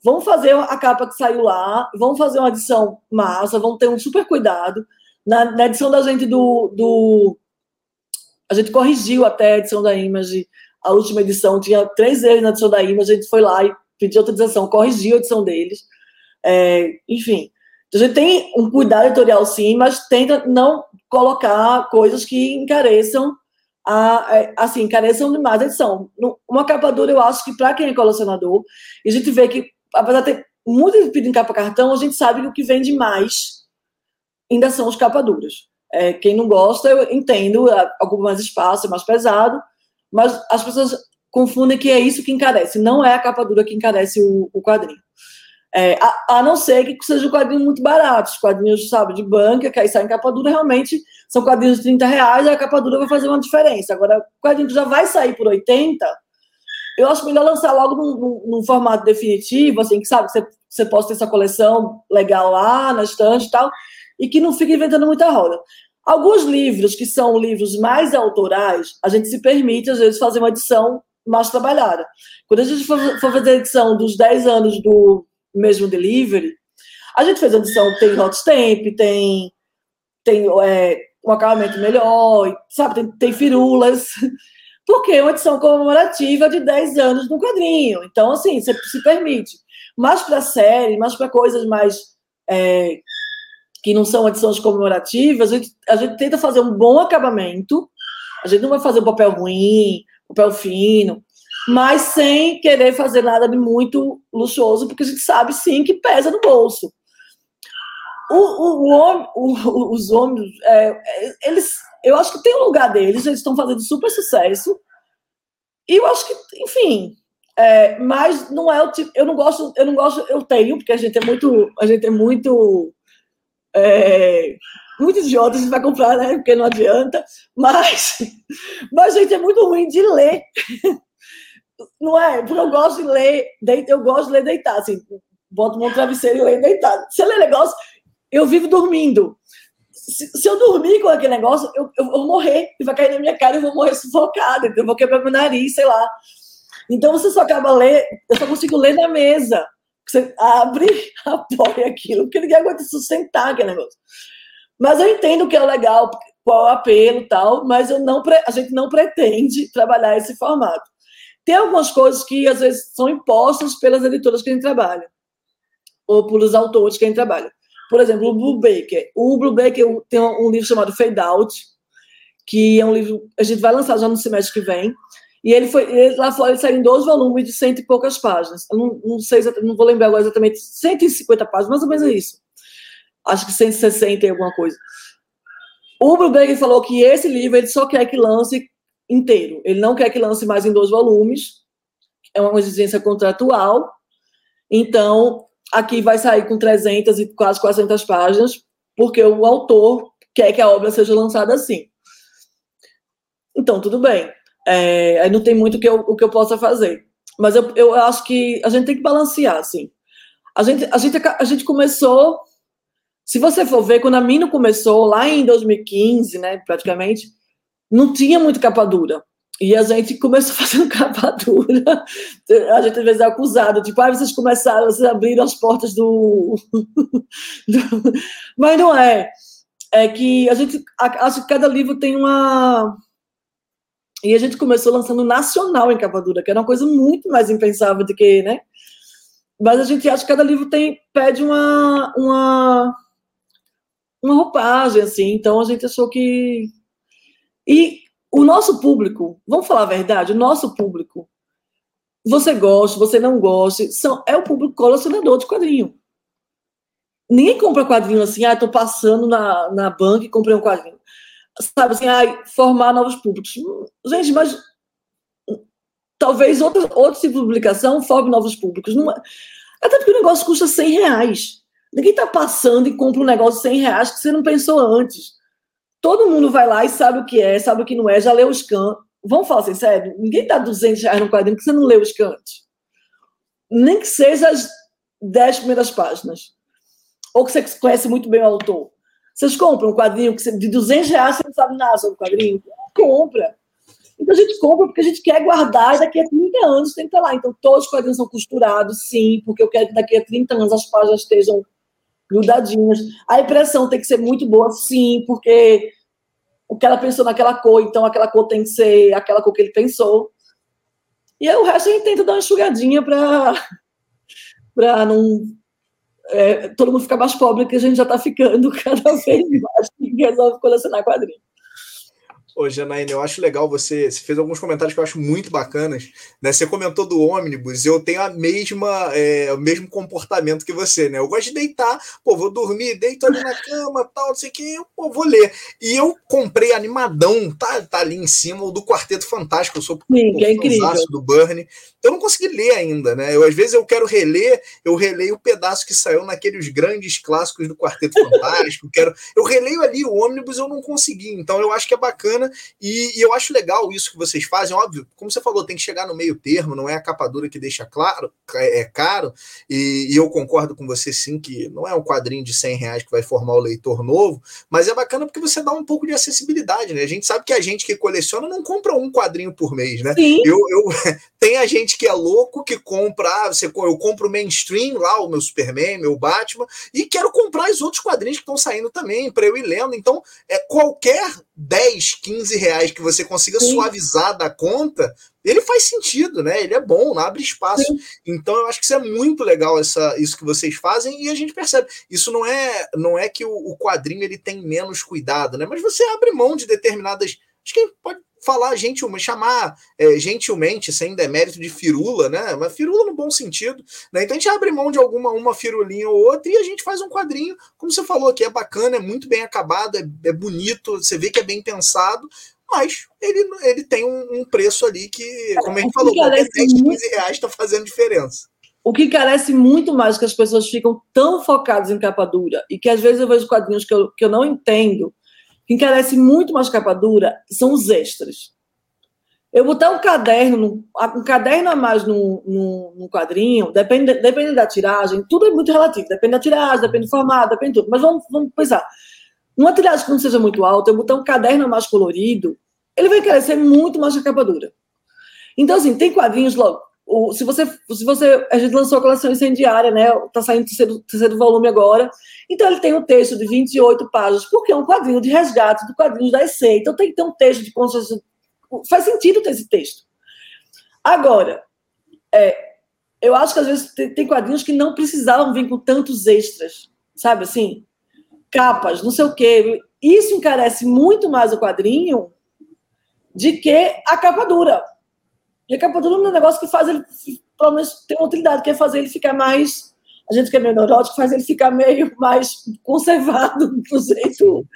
Vamos fazer a capa que saiu lá, vamos fazer uma edição massa, vamos ter um super cuidado. Na, na edição da gente do, do. A gente corrigiu até a edição da Image, a última edição, tinha três erros na edição da Image, a gente foi lá e pediu edição, corrigiu a edição deles. É, enfim, a gente tem um cuidado editorial sim, mas tenta não colocar coisas que encareçam a, é, assim, encareçam demais a edição. Uma capa dura, eu acho que para quem é colecionador, a gente vê que apesar de ter muito pedido em capa cartão, a gente sabe que o que vende mais ainda são os capa duras. É, quem não gosta, eu entendo, é, ocupa mais espaço, é mais pesado, mas as pessoas confundem que é isso que encarece, não é a capa dura que encarece o, o quadrinho. É, a, a, não ser que seja um quadrinho muito barato, os quadrinhos, sabe, de banca, que aí saem capa dura, realmente são quadrinhos de 30 reais, e a capa dura vai fazer uma diferença. Agora, o quadrinho que já vai sair por 80, Eu acho melhor lançar logo num, num, num formato definitivo, assim, que sabe, você, você possa ter essa coleção legal lá na estante e tal, e que não fique inventando muita roda. Alguns livros que são livros mais autorais, a gente se permite, às vezes, fazer uma edição mais trabalhada. Quando a gente for, fazer a edição dos 10 anos do mesmo delivery, a gente fez a edição, tem hot stamp, tem, tem é, um acabamento melhor, sabe, tem, tem firulas, [laughs] porque é uma edição comemorativa de 10 anos no quadrinho. Então, assim, você se permite. Mas para série, mais para coisas mais é, que não são edições comemorativas, a gente, a gente tenta fazer um bom acabamento. A gente não vai fazer um papel ruim, papel fino, mas sem querer fazer nada de muito luxuoso, porque a gente sabe sim que pesa no bolso. O, o, o, os homens, é, eles, eu acho que tem um lugar deles, eles estão fazendo super sucesso. E eu acho que, enfim, é, mas não é o tipo, eu não gosto, eu não gosto, eu tenho, porque a gente é muito, a gente é muito é, muito idiota, a gente vai comprar, né? Porque não adianta. Mas, [laughs] mas gente, é muito ruim de ler. [laughs] Não é? Porque eu gosto de ler, eu gosto de ler deitado, assim, boto um travesseiro e leio deitado. Se eu ler negócio, eu vivo dormindo. Se, se, eu dormir com aquele negócio, eu, eu vou morrer, e vai cair na minha cara, eu vou morrer sufocada, eu vou quebrar meu nariz, sei lá. Então você só acaba ler, eu só consigo ler na mesa. Você abre, [laughs] apoia aquilo, porque ninguém aguenta sustentar aquele negócio. Mas eu entendo que é legal, qual é o apelo tal, mas eu não, a gente não pretende trabalhar esse formato. Tem algumas coisas que às vezes são impostas pelas editoras que a gente trabalha, ou pelos autores que a gente trabalha. Por exemplo, o Blue Baker. O Blue Baker tem um livro chamado Fade Out, que é um livro a gente vai lançar já no semestre que vem, e ele foi, ele, lá fora ele saiu em dois volumes de cento e poucas páginas. Eu não, não sei, não vou lembrar agora exatamente, 150 páginas, mais ou menos é isso. Acho que 160 e alguma coisa. O Brubaker falou que esse livro ele só quer que lance inteiro. Ele não quer que lance mais em dois volumes. É uma exigência contratual. Então, aqui vai sair com 300 e quase 400 páginas, porque o autor quer que a obra seja lançada assim. Então, tudo bem. É, aí não tem muito que eu, o que eu possa fazer. Mas eu, eu acho que a gente tem que balancear, assim. A gente, a gente, a gente começou. Se você for ver, quando a Mino começou, lá em 2015, né, praticamente, não tinha muito capa dura. E a gente começou [laughs] fazendo capa dura. A gente às vezes é acusado, tipo, ah, vocês começaram, vocês abriram as portas [laughs] do. Mas não é. É que a gente acho que cada livro tem uma e a gente começou lançando nacional em capa dura, que era uma coisa muito mais impensável do que, né? Mas a gente acha que cada livro tem pede uma uma uma roupagem assim, então a gente achou que e o nosso público, vamos falar a verdade, o nosso público, você gosta, você não gosta, são, é o público colecionador de quadrinho. Ninguém compra quadrinho assim, ah, tô passando na, na banca e comprei um quadrinho sabe assim, ai, formar novos públicos. Gente, mas talvez outro, outro tipo de publicação forme novos públicos. Não, é, até porque o negócio custa 100 reais. Ninguém está passando e compra um negócio de 100 reais que você não pensou antes. Todo mundo vai lá e sabe o que é, sabe o que não é, já leu o scan. Vamos falar assim, sério, ninguém dá 200 reais no quadrinho que você não leu o scan antes. Nem que seja as 10 primeiras páginas. Ou que você conhece muito bem o autor. Vocês compram um quadrinho que de 200 reais, você não sabe nada sobre o quadrinho? Compra. Então a gente compra porque a gente quer guardar daqui a 30 anos tem que estar lá. Então todos os quadrinhos são costurados, sim, porque eu quero que daqui a 30 anos as páginas estejam grudadinhas. A impressão tem que ser muito boa, sim, porque o que ela pensou naquela cor, então aquela cor tem que ser aquela cor que ele pensou. E aí, o resto a gente tenta dar uma enxugadinha para não é, todo mundo fica mais pobre, que a gente já está ficando [laughs] cada vez mais e resolve colecionar quadrinhos. Ô, Janaína, eu acho legal você. Você fez alguns comentários que eu acho muito bacanas. Né? Você comentou do ônibus, eu tenho a mesma, é, o mesmo comportamento que você, né? Eu gosto de deitar, pô, vou dormir, deito ali na cama, tal, não sei o que, pô, vou ler. E eu comprei animadão, tá, tá ali em cima, o do Quarteto Fantástico, eu sou Sim, pô, é do Burnie. Eu não consegui ler ainda, né? Eu, às vezes eu quero reler, eu releio o pedaço que saiu naqueles grandes clássicos do Quarteto Fantástico, [laughs] quero. Eu releio ali o ônibus, eu não consegui. Então eu acho que é bacana bacana. E, e, eu acho legal isso que vocês fazem. Óbvio, como você falou, tem que chegar no meio termo, não é a capa dura que deixa claro, é, é caro. E, e, eu concordo com você sim que não é um quadrinho de 100 reais que vai formar o leitor novo, mas é bacana porque você dá um pouco de acessibilidade, né? A gente sabe que a gente que coleciona não compra um quadrinho por mês, né? Sim. Eu, eu, [laughs] tem a gente que é louco que compra, ah, você, eu compro o mainstream lá, o meu Superman, meu Batman, e quero comprar os outros quadrinhos que estão saindo também para eu ir lendo. Então, é qualquer 10, 15 reais que você consiga Sim. suavizar da conta, ele faz sentido, né? Ele é bom, abre espaço. Sim. Então eu acho que isso é muito legal essa, isso que vocês fazem e a gente percebe. Isso não é não é que o, o quadrinho ele tem menos cuidado, né? Mas você abre mão de determinadas. Acho que pode falar gentilmente, chamar é, gentilmente, sem demérito de firula, né? Mas firula no bom sentido, né? Então a gente abre mão de alguma uma firulinha ou outra e a gente faz um quadrinho, como você falou, que é bacana, é muito bem acabado, é, é bonito, você vê que é bem pensado, mas ele, ele tem um, um preço ali que, como a gente falou, qualquer 10, 15 reais está fazendo diferença. O que carece muito mais que as pessoas ficam tão focadas em capa dura e que às vezes eu vejo quadrinhos que eu, que eu não entendo que encarece muito mais capa dura são os extras. Eu botar um caderno, um caderno a mais no, no, no quadrinho, depende, depende da tiragem, tudo é muito relativo, depende da tiragem, depende do formato, depende de tudo. Mas vamos, vamos pensar. Uma tiragem que não seja muito alta, eu botar um caderno a mais colorido, ele vai encarecer muito mais a capa dura. Então, assim, tem quadrinhos logo. O, se você, se você, a gente lançou a coleção incendiária, né? Tá saindo terceiro, terceiro volume agora. Então ele tem um texto de 28 páginas, porque é um quadrinho de resgate do quadrinho da EC. Então tem que ter um texto de consciência. Faz sentido ter esse texto. Agora, é, eu acho que às vezes tem, tem quadrinhos que não precisavam vir com tantos extras, sabe assim? Capas, não sei o quê. Isso encarece muito mais o quadrinho de que a capa dura. E a capa dura é um negócio que faz ele, pelo menos, ter uma utilidade, que é fazer ele ficar mais a gente que é meio neurótico faz ele ficar meio [laughs] mais conservado [laughs] do jeito.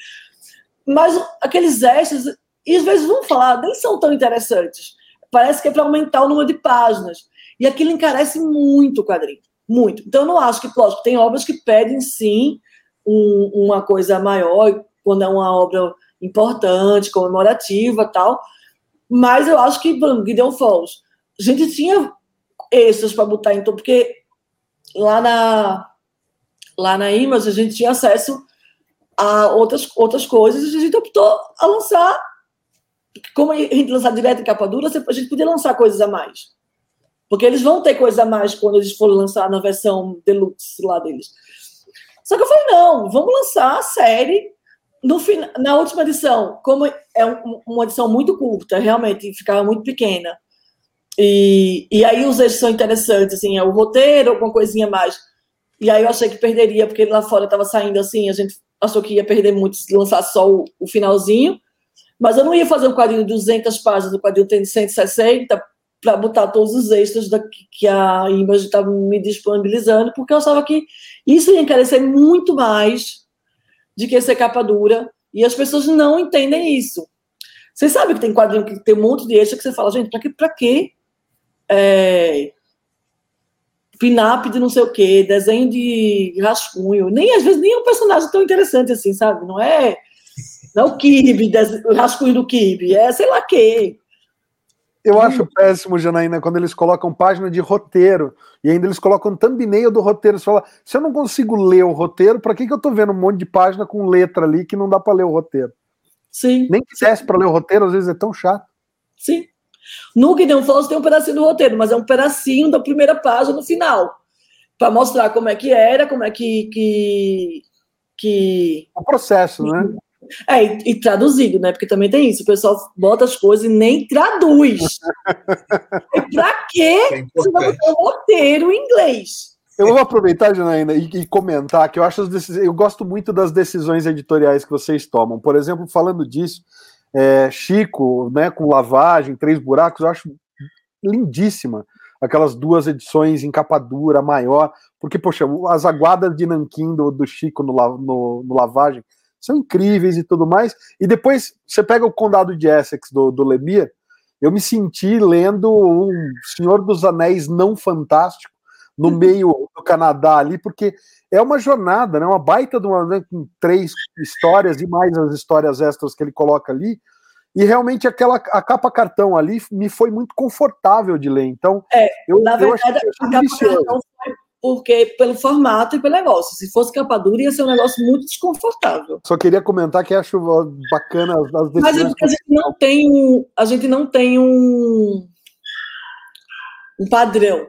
Mas aqueles extras, e às vezes vamos falar, nem são tão interessantes. Parece que é para aumentar o número de páginas. E aquilo encarece muito o quadrinho. Muito. Então, eu não acho que, lógico, tem obras que pedem sim um, uma coisa maior, quando é uma obra importante, comemorativa tal. Mas eu acho que, por exemplo, Gideon Falls, a gente tinha extras para botar, então, porque lá na, lá na IMAS a gente tinha acesso a outras, outras coisas e a gente optou a lançar. Como a gente lançar direto em capa dura, a gente podia lançar coisas a mais. Porque eles vão ter coisa a mais quando eles forem lançar na versão deluxe lá deles. Só que eu falei, não, vamos lançar a série no na última edição, como é um, uma edição muito curta, realmente ficava muito pequena. E, e aí os eixos são interessantes, assim, é o roteiro, alguma coisinha mais. E aí eu achei que perderia, porque lá fora estava saindo assim, a gente achou que ia perder muito se lançar só o, o, finalzinho. Mas eu não ia fazer um quadrinho de 200 páginas, o quadrinho tem 160, para botar todos os extras da, que a Image estava me disponibilizando, porque eu achava que isso ia encarecer muito mais de que ser capa dura, e as pessoas não entendem isso. Vocês sabem que tem quadrinho que tem um monte de extra que você fala, gente, para que, pra quê? é, pinap de não sei o quê, desenho de rascunho. Nem às vezes nem é um personagem tão interessante assim, sabe? Não é, não é o rascunho do Kirby, é sei lá quê. Eu acho péssimo, Janaína, quando eles colocam página de roteiro e ainda eles colocam thumbnail do roteiro. Você fala, se eu não consigo ler o roteiro, para que, que eu tô vendo um monte de página com letra ali que não dá para ler o roteiro? Sim. Nem quisesse para ler o roteiro, às vezes é tão chato. Sim. No Gideon Falls tem um pedacinho do roteiro, mas é um pedacinho da primeira página no final. Para mostrar como é que era, como é que. que, que... O processo, né? É, e, e, traduzido, né? Porque também tem isso, o pessoal bota as coisas e nem traduz. [laughs] e pra quê é você vai botar roteiro em inglês? Eu vou aproveitar, Janaína, e, e, comentar que eu acho as eu gosto muito das decisões editoriais que vocês tomam. Por exemplo, falando disso, é, Chico, né, com lavagem, três buracos, eu acho lindíssima aquelas duas edições em capa dura, maior, porque, poxa, as aguadas de Nanquim do, do Chico no, no, no, lavagem são incríveis e tudo mais, e depois você pega o Condado de Essex do, do Lemire, eu me senti lendo um Senhor dos Anéis não fantástico no uhum. meio do Canadá ali, porque é uma jornada, né? Uma baita de uma, né, com três histórias e mais as histórias extras que ele coloca ali. E realmente aquela a capa cartão ali me foi muito confortável de ler. Então, é, eu, na eu verdade, a capa cartão foi porque pelo formato e pelo negócio. Se fosse capa dura, ia ser um negócio muito desconfortável. Só queria comentar que acho bacana as decisões. Mas a gente não tem um, a gente não tem um, um padrão.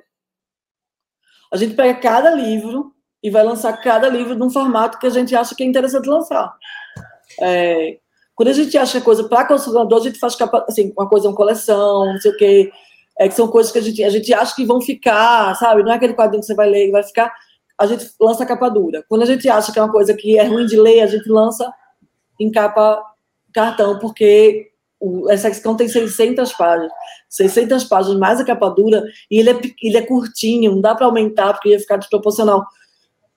A gente pega cada livro e vai lançar cada livro num formato que a gente acha que é interessante lançar. É, quando a gente acha coisa para consumidor, a gente faz capa, assim, uma coisa, uma coleção, não sei o quê é que são coisas que a gente, a gente acha que vão ficar, sabe? Não é aquele quadrinho que você vai ler e vai ficar. A gente lança capa dura. Quando a gente acha que é uma coisa que é ruim de ler, a gente lança em capa cartão, porque o, questão tem 600 páginas. 600 páginas mais a capa dura, e ele é, ele é curtinho, não dá para aumentar, porque ia ficar desproporcional.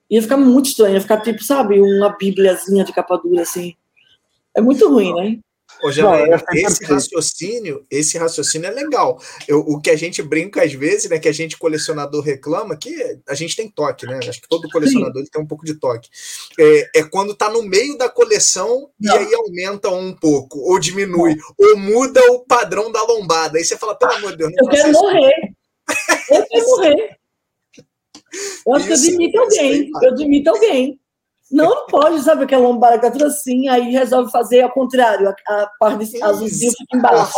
Ia ficar muito estranho, ia ficar tipo, sabe, uma bíbliazinha de capa dura, assim. É muito ruim, né? Ô, Janaína, esse raciocínio, esse raciocínio é legal. Eu, o que a gente brinca às vezes, né, que a gente colecionador reclama, que a gente tem toque, né? Acho que todo colecionador tem um pouco de toque. É, é quando tá no meio da coleção Não. e aí aumenta um pouco, ou diminui, Não. ou muda o padrão da lombada. Aí você fala, pelo amor de Deus, não Eu quero morrer. Eu quero [laughs] morrer. Eu acho que eu demito alguém. Eu demito alguém. Não, não pode, sabe aquela lombada que tá tudo assim, aí resolve fazer ao contrário, a, a parte azulzinha fica embaixo.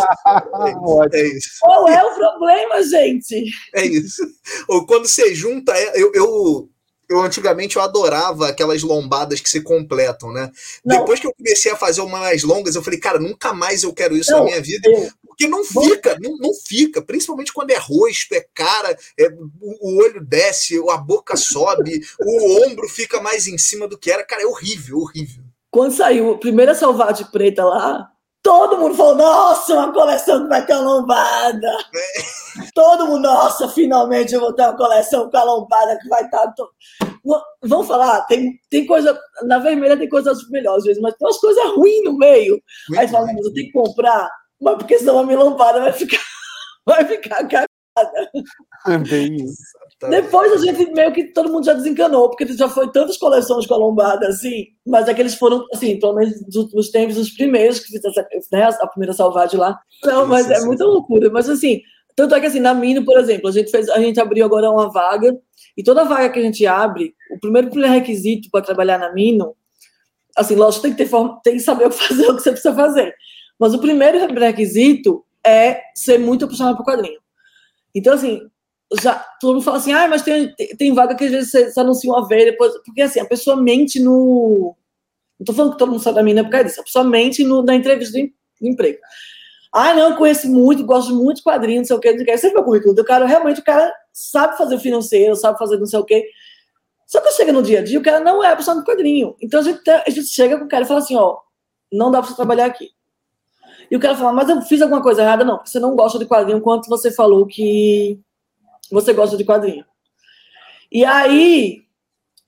É isso. Qual é o problema, gente? É isso. Ou quando você junta, é, eu, eu eu antigamente eu adorava aquelas lombadas que se completam, né? Não. Depois que eu comecei a fazer umas mais longas, eu falei, cara, nunca mais eu quero isso não, na minha vida. Eu, porque não fica, não, não fica, principalmente quando é rosto, é cara, é, o, olho desce, a boca sobe, o ombro fica mais em cima do que era. Cara, é horrível, horrível. Quando saiu a primeira Salvade Preta lá, todo mundo falou: Nossa, uma coleção que vai ter lombada. É. Todo mundo, nossa, finalmente eu vou ter uma coleção com a lombada que vai estar. To... Vamos falar, tem, tem coisa. Na vermelha tem coisas melhores, às vezes, mas tem umas coisas ruins no meio. Muito Aí fala, eu tenho que comprar mas porque senão a minha lompada vai ficar, [laughs] vai ficar cagada. É bem isso. Depois a gente meio que todo mundo já desencanou, porque já foi tantas coleções com a lombada, assim, mas é que eles foram, assim, pelo menos nos últimos tempos, os primeiros que fizeram né, a primeira salvagem lá. Não, mas é muita loucura. Mas assim, tanto é que assim, na Mino, por exemplo, a gente fez, a gente abriu agora uma vaga, e toda vaga que a gente abre, o primeiro requisito para trabalhar na Mino, assim, lógico, tem que ter forma, tem que saber o que fazer, [laughs] o que você precisa fazer. Mas o primeiro requisito é ser muito apaixonado por quadrinho. Então, assim, já todo mundo fala assim, ah, mas tem, tem, vaga que às vezes você, anuncia uma vez, depois. Porque assim, a pessoa mente no. Não tô falando que todo mundo sabe da mina por causa disso, a pessoa mente no, na entrevista de, de emprego. Ah, não, conheço muito, gosto muito de quadrinhos, não sei o quê, não sei o. Você vê o currículo do cara, realmente o cara sabe fazer financeiro, sabe fazer não sei o quê. Só que chega no dia a dia, o cara não é a pessoa do quadrinho. Então a gente, a gente chega com o cara e fala assim, ó, não dá pra você trabalhar aqui. E o cara fala, mas eu fiz alguma coisa errada? Não, você não gosta de quadrinho quanto você falou que você gosta de quadrinho. E aí,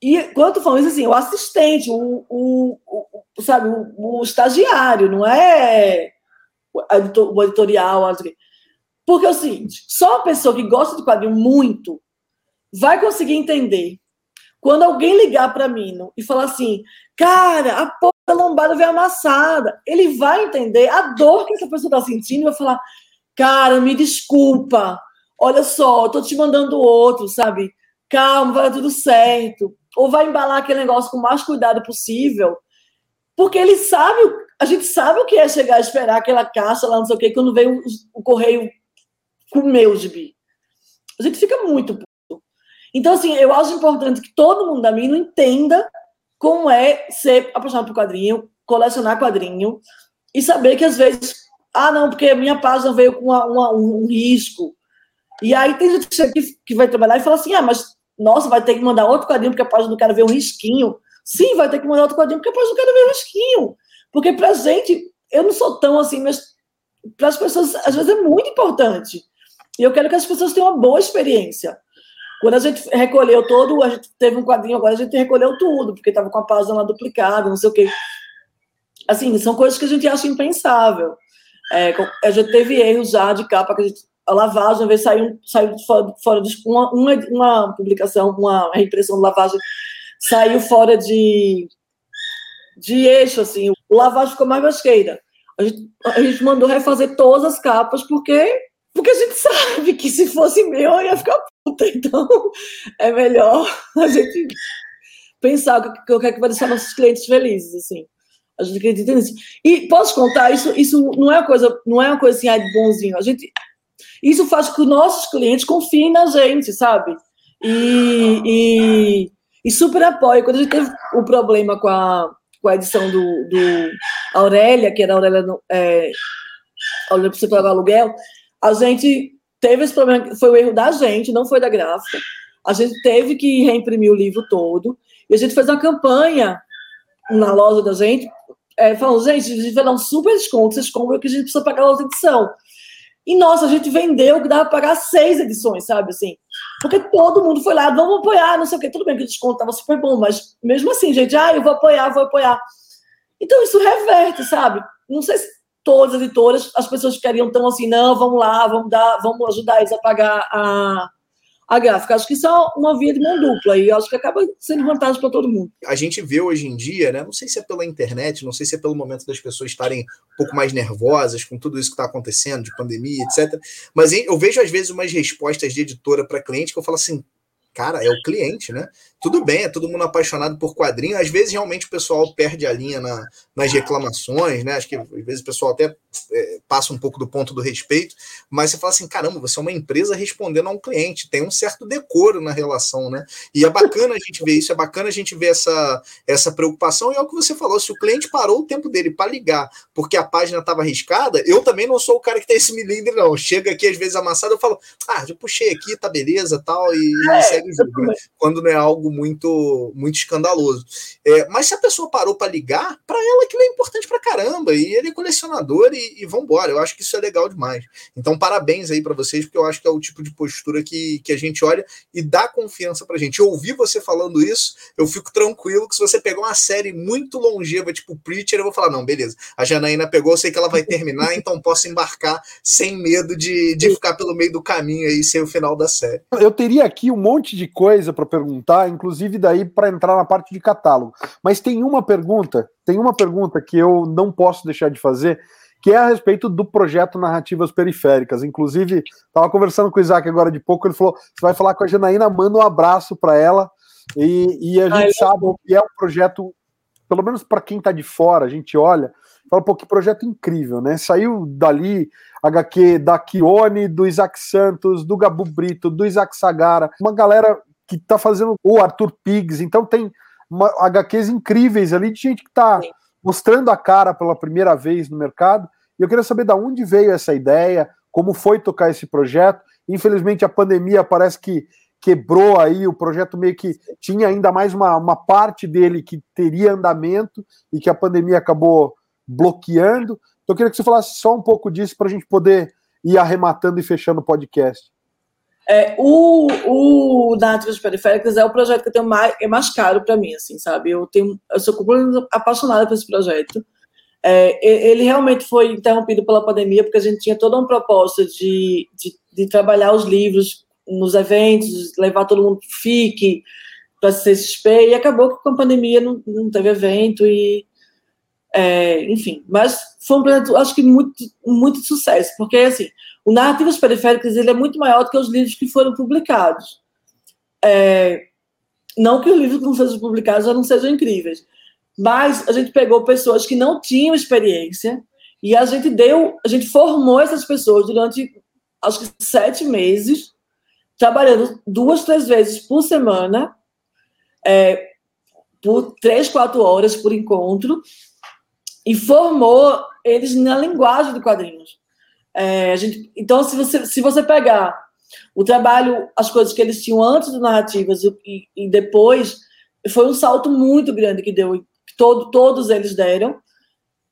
e quando falando isso, assim, o assistente, o, o, o sabe, o, o, estagiário, não é o editorial, porque é o seguinte, só uma pessoa que gosta de quadrinho muito vai conseguir entender quando alguém ligar para mim e falar assim, cara, a porra da lombada veio amassada, ele vai entender a dor que essa pessoa está sentindo e vai falar, cara, me desculpa, olha só, eu tô te mandando outro, sabe? Calma, vai dar tudo certo. Ou vai embalar aquele negócio com o mais cuidado possível, porque ele sabe, a gente sabe o que é chegar a esperar aquela caixa lá, não sei o quê, quando vem o, o correio com o gibi. A gente fica muito então, assim, eu acho importante que todo mundo da Mino entenda como é ser apaixonado por quadrinho, colecionar quadrinho e saber que às vezes, ah, não, porque a minha página veio com uma, uma, um risco. E aí tem gente que, vai trabalhar e fala assim: ah, mas nossa, vai ter que mandar outro quadrinho porque a página do cara veio um risquinho. Sim, vai ter que mandar outro quadrinho porque a página do cara veio um risquinho. Porque pra gente, eu não sou tão assim, mas para as pessoas, às vezes é muito importante. E eu quero que as pessoas tenham uma boa experiência. Quando a gente recolheu todo, a gente teve um quadrinho agora, a gente recolheu tudo, porque estava com a página lá duplicada, não sei o quê. Assim, são coisas que a gente acha impensável. É, a gente teve erros já de capa, que a, gente, a lavagem, às vezes saiu, saiu fora, fora de uma, uma, uma publicação, uma reimpressão de lavagem, saiu fora de, de eixo, assim, o lavagem ficou mais basqueira. A gente, a gente mandou refazer todas as capas, porque, porque a gente [laughs] sabe que se fosse meu, eu ia ficar puta. Então, [laughs] é melhor a gente pensar o que, o que é que vai deixar nossos clientes felizes, assim. A gente acredita nisso. E posso contar, isso, isso não é uma coisa, não é uma coisa assim, bonzinho. A gente, isso faz com que os nossos clientes confiem na gente, sabe? E, e, e super apoio. Quando a gente teve o problema com a, com a edição do, do Aurélia, que era a Aurélia, é, Aurélia você pagar aluguel, a gente teve esse problema, foi o erro da gente, não foi da gráfica. A gente teve que reimprimir o livro todo, e a gente fez uma campanha na loja da gente, é, falando, gente, a gente vai dar um super desconto, vocês compram que a gente precisa pagar a outra edição. E, nossa, a gente vendeu que dava para pagar seis edições, sabe, assim. Porque todo mundo foi lá, vamos apoiar, não sei o quê. Tudo bem que o desconto estava super bom, mas mesmo assim, gente, ah, eu vou apoiar, vou apoiar. Então, isso reverte, sabe? Não sei se todas as editoras, as pessoas ficariam tão assim, não, vamos lá, vamos dar, vamos ajudar eles a pagar a, a gráfica. Acho que isso é uma via de mão dupla e acho que acaba sendo vantagem para todo mundo. A gente vê hoje em dia, né? Não sei se é pela internet, não sei se é pelo momento das pessoas estarem um pouco mais nervosas com tudo isso que está acontecendo, de pandemia, etc. Mas eu vejo às vezes umas respostas de editora para cliente que eu falo assim, cara, é o cliente, né? Tudo bem, é todo mundo apaixonado por quadrinho. Às vezes, realmente, o pessoal perde a linha na, nas reclamações, né? Acho que às vezes o pessoal até é, passa um pouco do ponto do respeito, mas você fala assim: caramba, você é uma empresa respondendo a um cliente, tem um certo decoro na relação, né? E é bacana a gente ver isso, é bacana a gente ver essa, essa preocupação. E é o que você falou: se o cliente parou o tempo dele para ligar porque a página estava arriscada, eu também não sou o cara que tem esse milímetro, não. Chega aqui, às vezes, amassado, eu falo: ah, já puxei aqui, tá beleza, tal, e, é, e segue o jogo, né? Quando não é algo algo muito muito escandaloso. É, mas se a pessoa parou para ligar, para ela aquilo é importante para caramba. E ele é colecionador e, e vambora. Eu acho que isso é legal demais. Então, parabéns aí para vocês, porque eu acho que é o tipo de postura que, que a gente olha e dá confiança pra gente. Eu ouvi você falando isso, eu fico tranquilo que se você pegar uma série muito longeva, tipo Preacher, eu vou falar: não, beleza. A Janaína pegou, eu sei que ela vai terminar, então posso embarcar sem medo de, de ficar pelo meio do caminho aí, sem o final da série. Eu teria aqui um monte de coisa para perguntar, inclusive daí para entrar na parte de catálogo. Mas tem uma pergunta, tem uma pergunta que eu não posso deixar de fazer, que é a respeito do projeto Narrativas Periféricas. Inclusive, estava conversando com o Isaac agora de pouco, ele falou: você vai falar com a Janaína, manda um abraço para ela. E, e, a gente Ai, sabe que é um projeto, pelo menos para quem está de fora, a gente olha, fala, pô, que projeto incrível, né? Saiu dali HQ da Kione, do Isaac Santos, do Gabu Brito, do Isaac Sagara, uma galera que está fazendo o Arthur Pigs, então tem uma, HQs incríveis ali de gente que está mostrando a cara pela primeira vez no mercado. E eu queria saber de onde veio essa ideia, como foi tocar esse projeto. Infelizmente a pandemia parece que quebrou aí o projeto meio que tinha ainda mais uma, uma parte dele que teria andamento e que a pandemia acabou bloqueando. Então eu queria que você falasse só um pouco disso para a gente poder ir arrematando e fechando o podcast. É, o, o Nativas Periféricas é o projeto que eu tenho mais, é mais caro para mim, assim, sabe? Eu, tenho, eu sou completamente apaixonada por esse projeto. É, ele realmente foi interrompido pela pandemia, porque a gente tinha toda uma proposta de, de, de trabalhar os livros nos eventos, levar todo mundo para FIC, para CCXP, e acabou que com a pandemia não, não teve evento, e é, enfim. Mas foi um projeto, acho que muito, muito de sucesso, porque, assim, o Narrativas Periféricas ele é muito maior do que os livros que foram publicados. É, não que os livros que não sejam publicados já não sejam incríveis, mas a gente pegou pessoas que não tinham experiência e a gente deu, a gente formou essas pessoas durante acho que sete meses, trabalhando duas, três vezes por semana, é, por três, quatro horas por encontro, e formou eles na linguagem de quadrinhos. É, gente, então, se você, se você pegar o trabalho, as coisas que eles tinham antes do Narrativas e, e depois, foi um salto muito grande que deu, que todo, todos eles deram.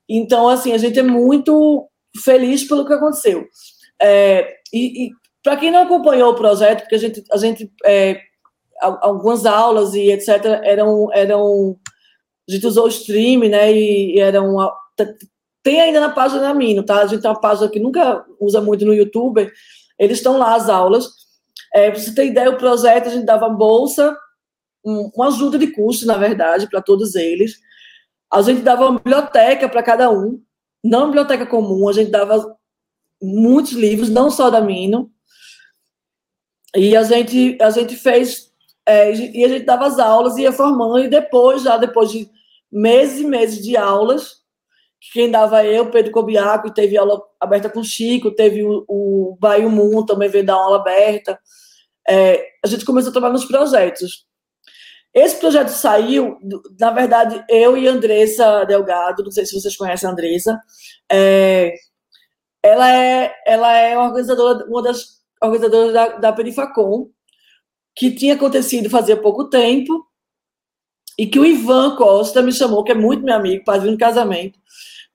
Então, assim, a gente é muito feliz pelo que aconteceu. É, e, e para quem não acompanhou o projeto, porque a gente, a gente é, algumas aulas e etc. eram, eram a gente usou o stream, né? E, e eram tem ainda na página da Mino, tá? A gente tem uma página que nunca usa muito no YouTube. Eles estão lá as aulas. É, para você ter ideia, o projeto a gente dava bolsa, um, uma ajuda de custo, na verdade, para todos eles. A gente dava uma biblioteca para cada um, na biblioteca comum, a gente dava muitos livros, não só da Mino, e a gente, a gente fez, é, e a gente dava as aulas, ia formando, e depois, já depois de meses e meses de aulas, quem dava eu, Pedro Cobiaco, teve aula aberta com Chico, teve o, o Baio Moon também veio dar aula aberta. É, a gente começou a trabalhar nos projetos. Esse projeto saiu, na verdade, eu e Andressa Delgado, não sei se vocês conhecem a Andressa, é, ela é, ela é organizadora, uma das organizadoras da, da Perifacom, que tinha acontecido fazia pouco tempo, e que o Ivan Costa me chamou, que é muito meu amigo, padrinho de casamento,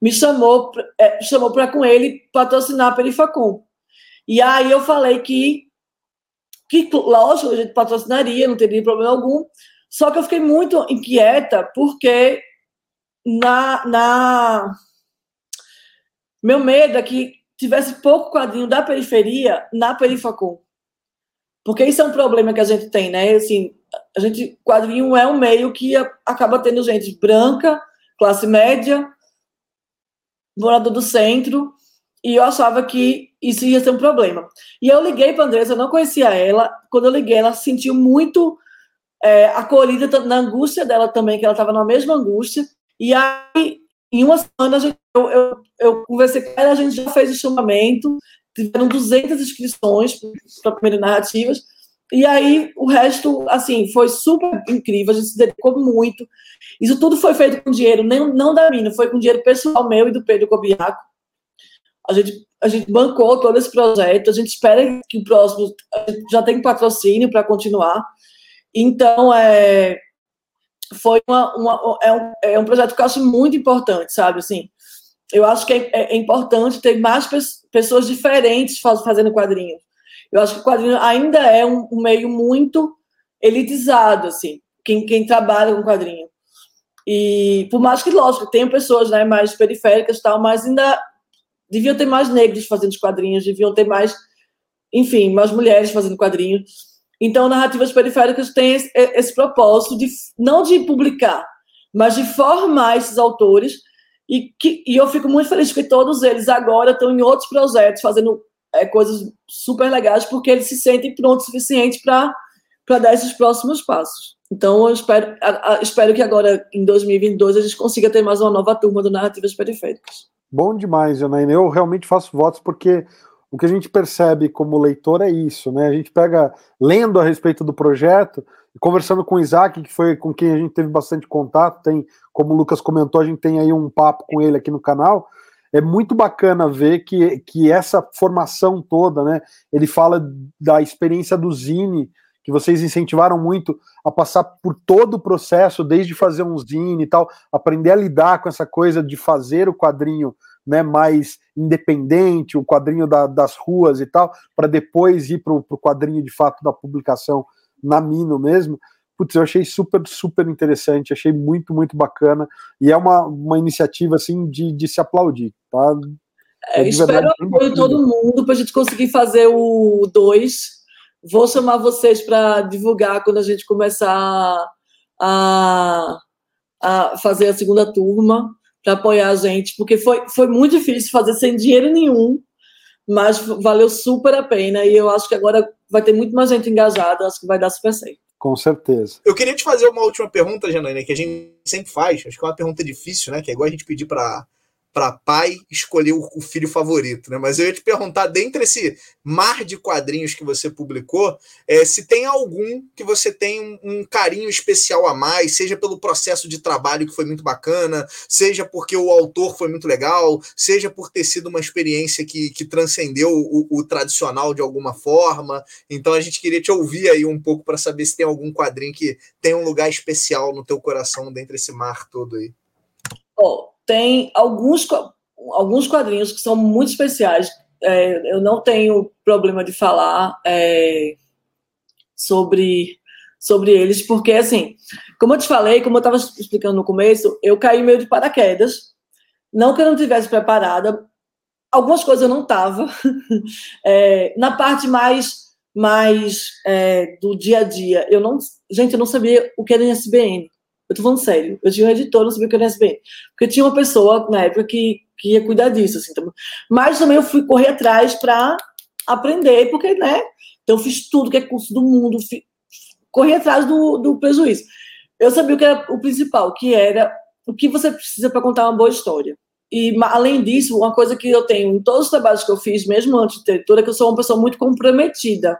me chamou, é, chamou para com ele patrocinar a Perifacom. E aí eu falei que, que, lógico, a gente patrocinaria, não teria problema algum, só que eu fiquei muito inquieta porque na, na meu medo é que tivesse pouco quadrinho da periferia na Perifacom. Porque isso é um problema que a gente tem, né? Assim, a gente quadrinho é um meio que acaba tendo gente branca, classe média, morador do centro, e eu achava que isso ia ser um problema. E eu liguei para a Andressa, eu não conhecia ela. Quando eu liguei, ela se sentiu muito é, acolhida na angústia dela também, que ela estava na mesma angústia. E aí, em uma semana, gente, eu, eu, eu, conversei com ela, a gente já fez o chamamento, tiveram 200 inscrições para primeiras narrativas. E aí, o resto, assim, foi super incrível, a gente se dedicou muito. Isso tudo foi feito com dinheiro, nem, não da minha, foi com dinheiro pessoal meu e do Pedro Cobiaco. A gente, a gente bancou todo esse projeto, a gente espera que o próximo já tenha patrocínio para continuar. Então, é, foi uma, uma, é, um, é um projeto que eu acho muito importante, sabe? Assim, eu acho que é, é, importante ter mais pe pessoas diferentes faz, fazendo quadrinhos. Eu acho que o quadrinho ainda é um, meio muito elitizado, assim, quem, quem trabalha com quadrinho. E por mais que, lógico, tenham pessoas né, mais periféricas e tal, mas ainda deviam ter mais negros fazendo quadrinhos, deviam ter mais, enfim, mais mulheres fazendo quadrinhos. Então, narrativas periféricas têm esse, esse propósito de não de publicar, mas de formar esses autores. E, que, e eu fico muito feliz que todos eles agora estão em outros projetos, fazendo é, coisas super legais, porque eles se sentem prontos o suficiente para dar esses próximos passos. Então, eu espero, a, a, espero que agora, em 2022, a gente consiga ter mais uma nova turma do Narrativas Periféricas. Bom demais, Janaína. Eu realmente faço votos porque o que a gente percebe como leitor é isso, né? A gente pega, lendo a respeito do projeto, conversando com o Isaac, que foi com quem a gente teve bastante contato, tem, como o Lucas comentou, a gente tem aí um papo com ele aqui no canal. É muito bacana ver que, que essa formação toda, né? Ele fala da experiência do Zine, que vocês incentivaram muito a passar por todo o processo, desde fazer um zine e tal, aprender a lidar com essa coisa de fazer o quadrinho né, mais independente, o quadrinho da, das ruas e tal, para depois ir para o quadrinho de fato da publicação na Mino mesmo. Putz, eu achei super, super interessante, achei muito, muito bacana, e é uma, uma iniciativa assim de, de se aplaudir, tá? É, espero o apoio de todo mundo para a gente conseguir fazer o 2 Vou chamar vocês para divulgar quando a gente começar a, a fazer a segunda turma, para apoiar a gente, porque foi, foi muito difícil fazer sem dinheiro nenhum, mas valeu super a pena e eu acho que agora vai ter muito mais gente engajada, acho que vai dar super certo. Com certeza. Eu queria te fazer uma última pergunta, Janaína, que a gente sempre faz, acho que é uma pergunta difícil, né? Que é igual a gente pedir para para pai escolher o, filho favorito, né? Mas eu ia te perguntar, dentre esse mar de quadrinhos que você publicou, é, se tem algum que você tem um, um, carinho especial a mais, seja pelo processo de trabalho que foi muito bacana, seja porque o autor foi muito legal, seja por ter sido uma experiência que, que transcendeu o, o tradicional de alguma forma. Então a gente queria te ouvir aí um pouco para saber se tem algum quadrinho que tem um lugar especial no teu coração dentre esse mar todo aí. Oh tem alguns, alguns quadrinhos que são muito especiais. É, eu não tenho problema de falar é, sobre, sobre eles, porque, assim, como eu te falei, como eu estava explicando no começo, eu caí meio de paraquedas. Não que eu não tivesse preparada, algumas coisas eu não estava. [laughs] É, na parte mais, mais é, do dia a dia, eu não. Gente, eu não sabia o que era SBN. Eu tô falando sério. Eu tinha um editor, não sabia o que era SBN. Porque tinha uma pessoa na época que, que ia cuidar disso. Assim, então, mas também eu fui correr atrás para aprender, porque, né? Então, fiz tudo que é curso do mundo, corri atrás do, do prejuízo. Eu sabia o que era o principal, que era o que você precisa para contar uma boa história. E, além disso, uma coisa que eu tenho em todos os trabalhos que eu fiz, mesmo antes de ter é que eu sou uma pessoa muito comprometida.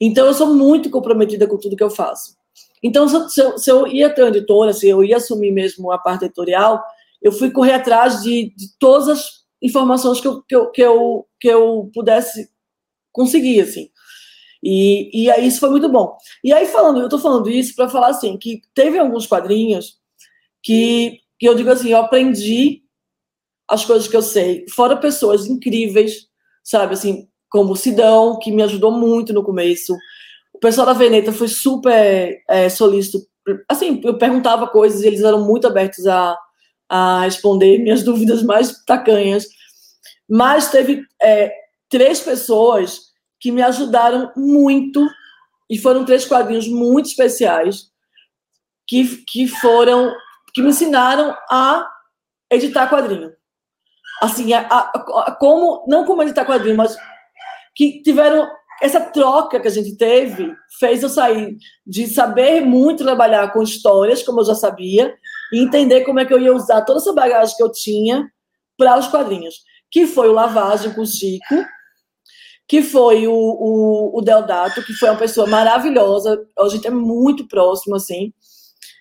Então, eu sou muito comprometida com tudo que eu faço. Então, se eu, se eu ia ter uma editora, se eu ia assumir mesmo a parte editorial, eu fui correr atrás de, de todas as informações que eu, que eu, que eu, que eu pudesse conseguir, assim. E, e aí isso foi muito bom. E aí, falando, eu estou falando isso para falar assim, que teve alguns quadrinhos que, que eu digo assim, eu aprendi as coisas que eu sei, fora pessoas incríveis, sabe, assim, como o Sidão, que me ajudou muito no começo. O pessoal da Veneta foi super é, solícito. Assim, eu perguntava coisas e eles eram muito abertos a, a responder minhas [laughs] dúvidas mais tacanhas. Mas teve é, três pessoas que me ajudaram muito, e foram três quadrinhos muito especiais, que, que foram, que me ensinaram a editar quadrinho assim, a, a, a, como, não como editar quadrinho, mas que tiveram essa troca que a gente teve fez eu sair de saber muito trabalhar com histórias, como eu já sabia, e entender como é que eu ia usar toda essa bagagem que eu tinha para os quadrinhos. Que foi o Lavagem com o Chico, que foi o, o, o Deodato, que foi uma pessoa maravilhosa, a gente é muito próximo, assim,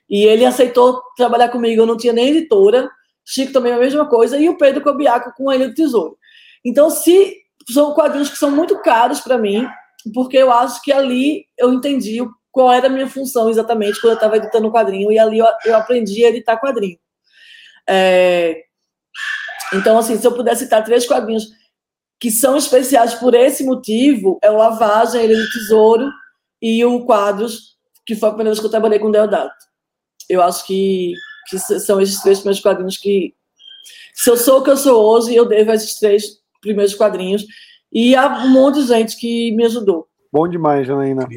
e ele aceitou trabalhar comigo, eu não tinha nem editora, Chico também é a mesma coisa, e o Pedro Cobiaco com a Ilha do Tesouro. Então, se são quadrinhos que são muito caros para mim, porque eu acho que ali eu entendi qual era a minha função exatamente quando eu estava editando o quadrinho, e ali eu, eu aprendi a editar quadrinho. É... Então, assim, se eu pudesse citar três quadrinhos que são especiais por esse motivo, é o Lavagem, Ilha do Tesouro e o Quadros, que foi a primeira vez que eu trabalhei com Deodato. Eu acho que que são esses três primeiros quadrinhos que, se eu sou o que eu sou hoje, eu devo a esses três primeiros quadrinhos. E há um monte de gente que me ajudou. Bom demais, Janaína.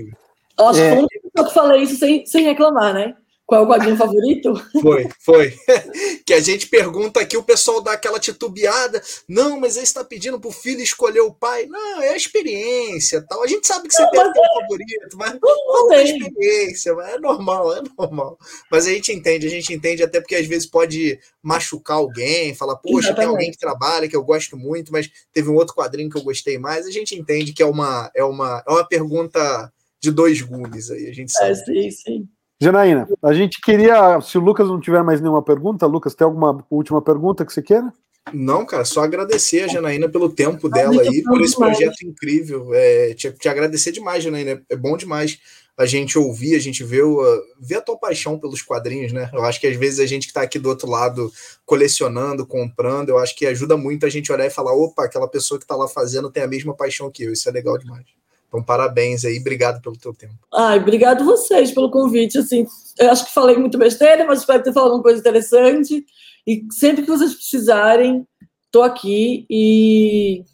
Acho é... que eu falei isso sem, sem reclamar, né? Qual é o quadrinho favorito? Foi, foi. [laughs] que a gente pergunta aqui, o pessoal dá aquela titubeada. Não, mas aí está pedindo para o filho escolher o pai. Não, é a experiência tal. A gente sabe que você não, tem um favorito, mas não é experiência, mas é normal, é normal. Mas a gente entende, a gente entende até porque às vezes pode machucar alguém, falar, poxa, Exatamente. tem alguém que trabalha, que eu gosto muito, mas teve um outro quadrinho que eu gostei mais. A gente entende que é uma, é uma, é uma pergunta de dois gumes aí, a gente sabe. É, sim, sim. Janaína, a gente queria, se o Lucas não tiver mais nenhuma pergunta, Lucas, tem alguma última pergunta que você queira? Não, cara, só agradecer a Janaína pelo tempo dela aí, por esse projeto incrível. É, te, te, agradecer demais, Janaína. É bom demais a gente ouvir, a gente ver, uh, ver a tua paixão pelos quadrinhos, né? Eu acho que às vezes a gente que está aqui do outro lado colecionando, comprando, eu acho que ajuda muito a gente olhar e falar: opa, aquela pessoa que está lá fazendo tem a mesma paixão que eu. Isso é legal demais. Então, parabéns aí, obrigado pelo teu tempo. Ai, obrigado vocês pelo convite. Assim, eu acho que falei muito besteira, mas espero ter falado uma coisa interessante. E sempre que vocês precisarem, estou aqui e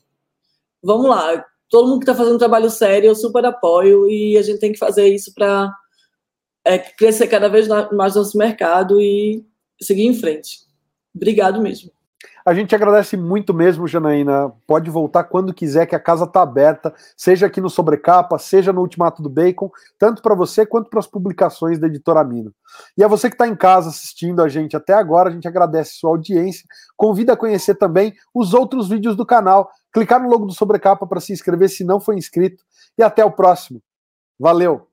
vamos lá. Todo mundo que está fazendo um trabalho sério, eu super apoio e a gente tem que fazer isso para é, crescer cada vez mais nosso mercado e seguir em frente. Obrigado mesmo. A gente agradece muito mesmo, Janaína. Pode voltar quando quiser, que a casa está aberta, seja aqui no Sobrecapa, seja no Ultimato do Bacon, tanto para você quanto para as publicações da editora Mino. E a você que está em casa assistindo a gente até agora, a gente agradece sua audiência. Convida a conhecer também os outros vídeos do canal. Clicar no logo do Sobrecapa para se inscrever se não for inscrito. E até o próximo. Valeu!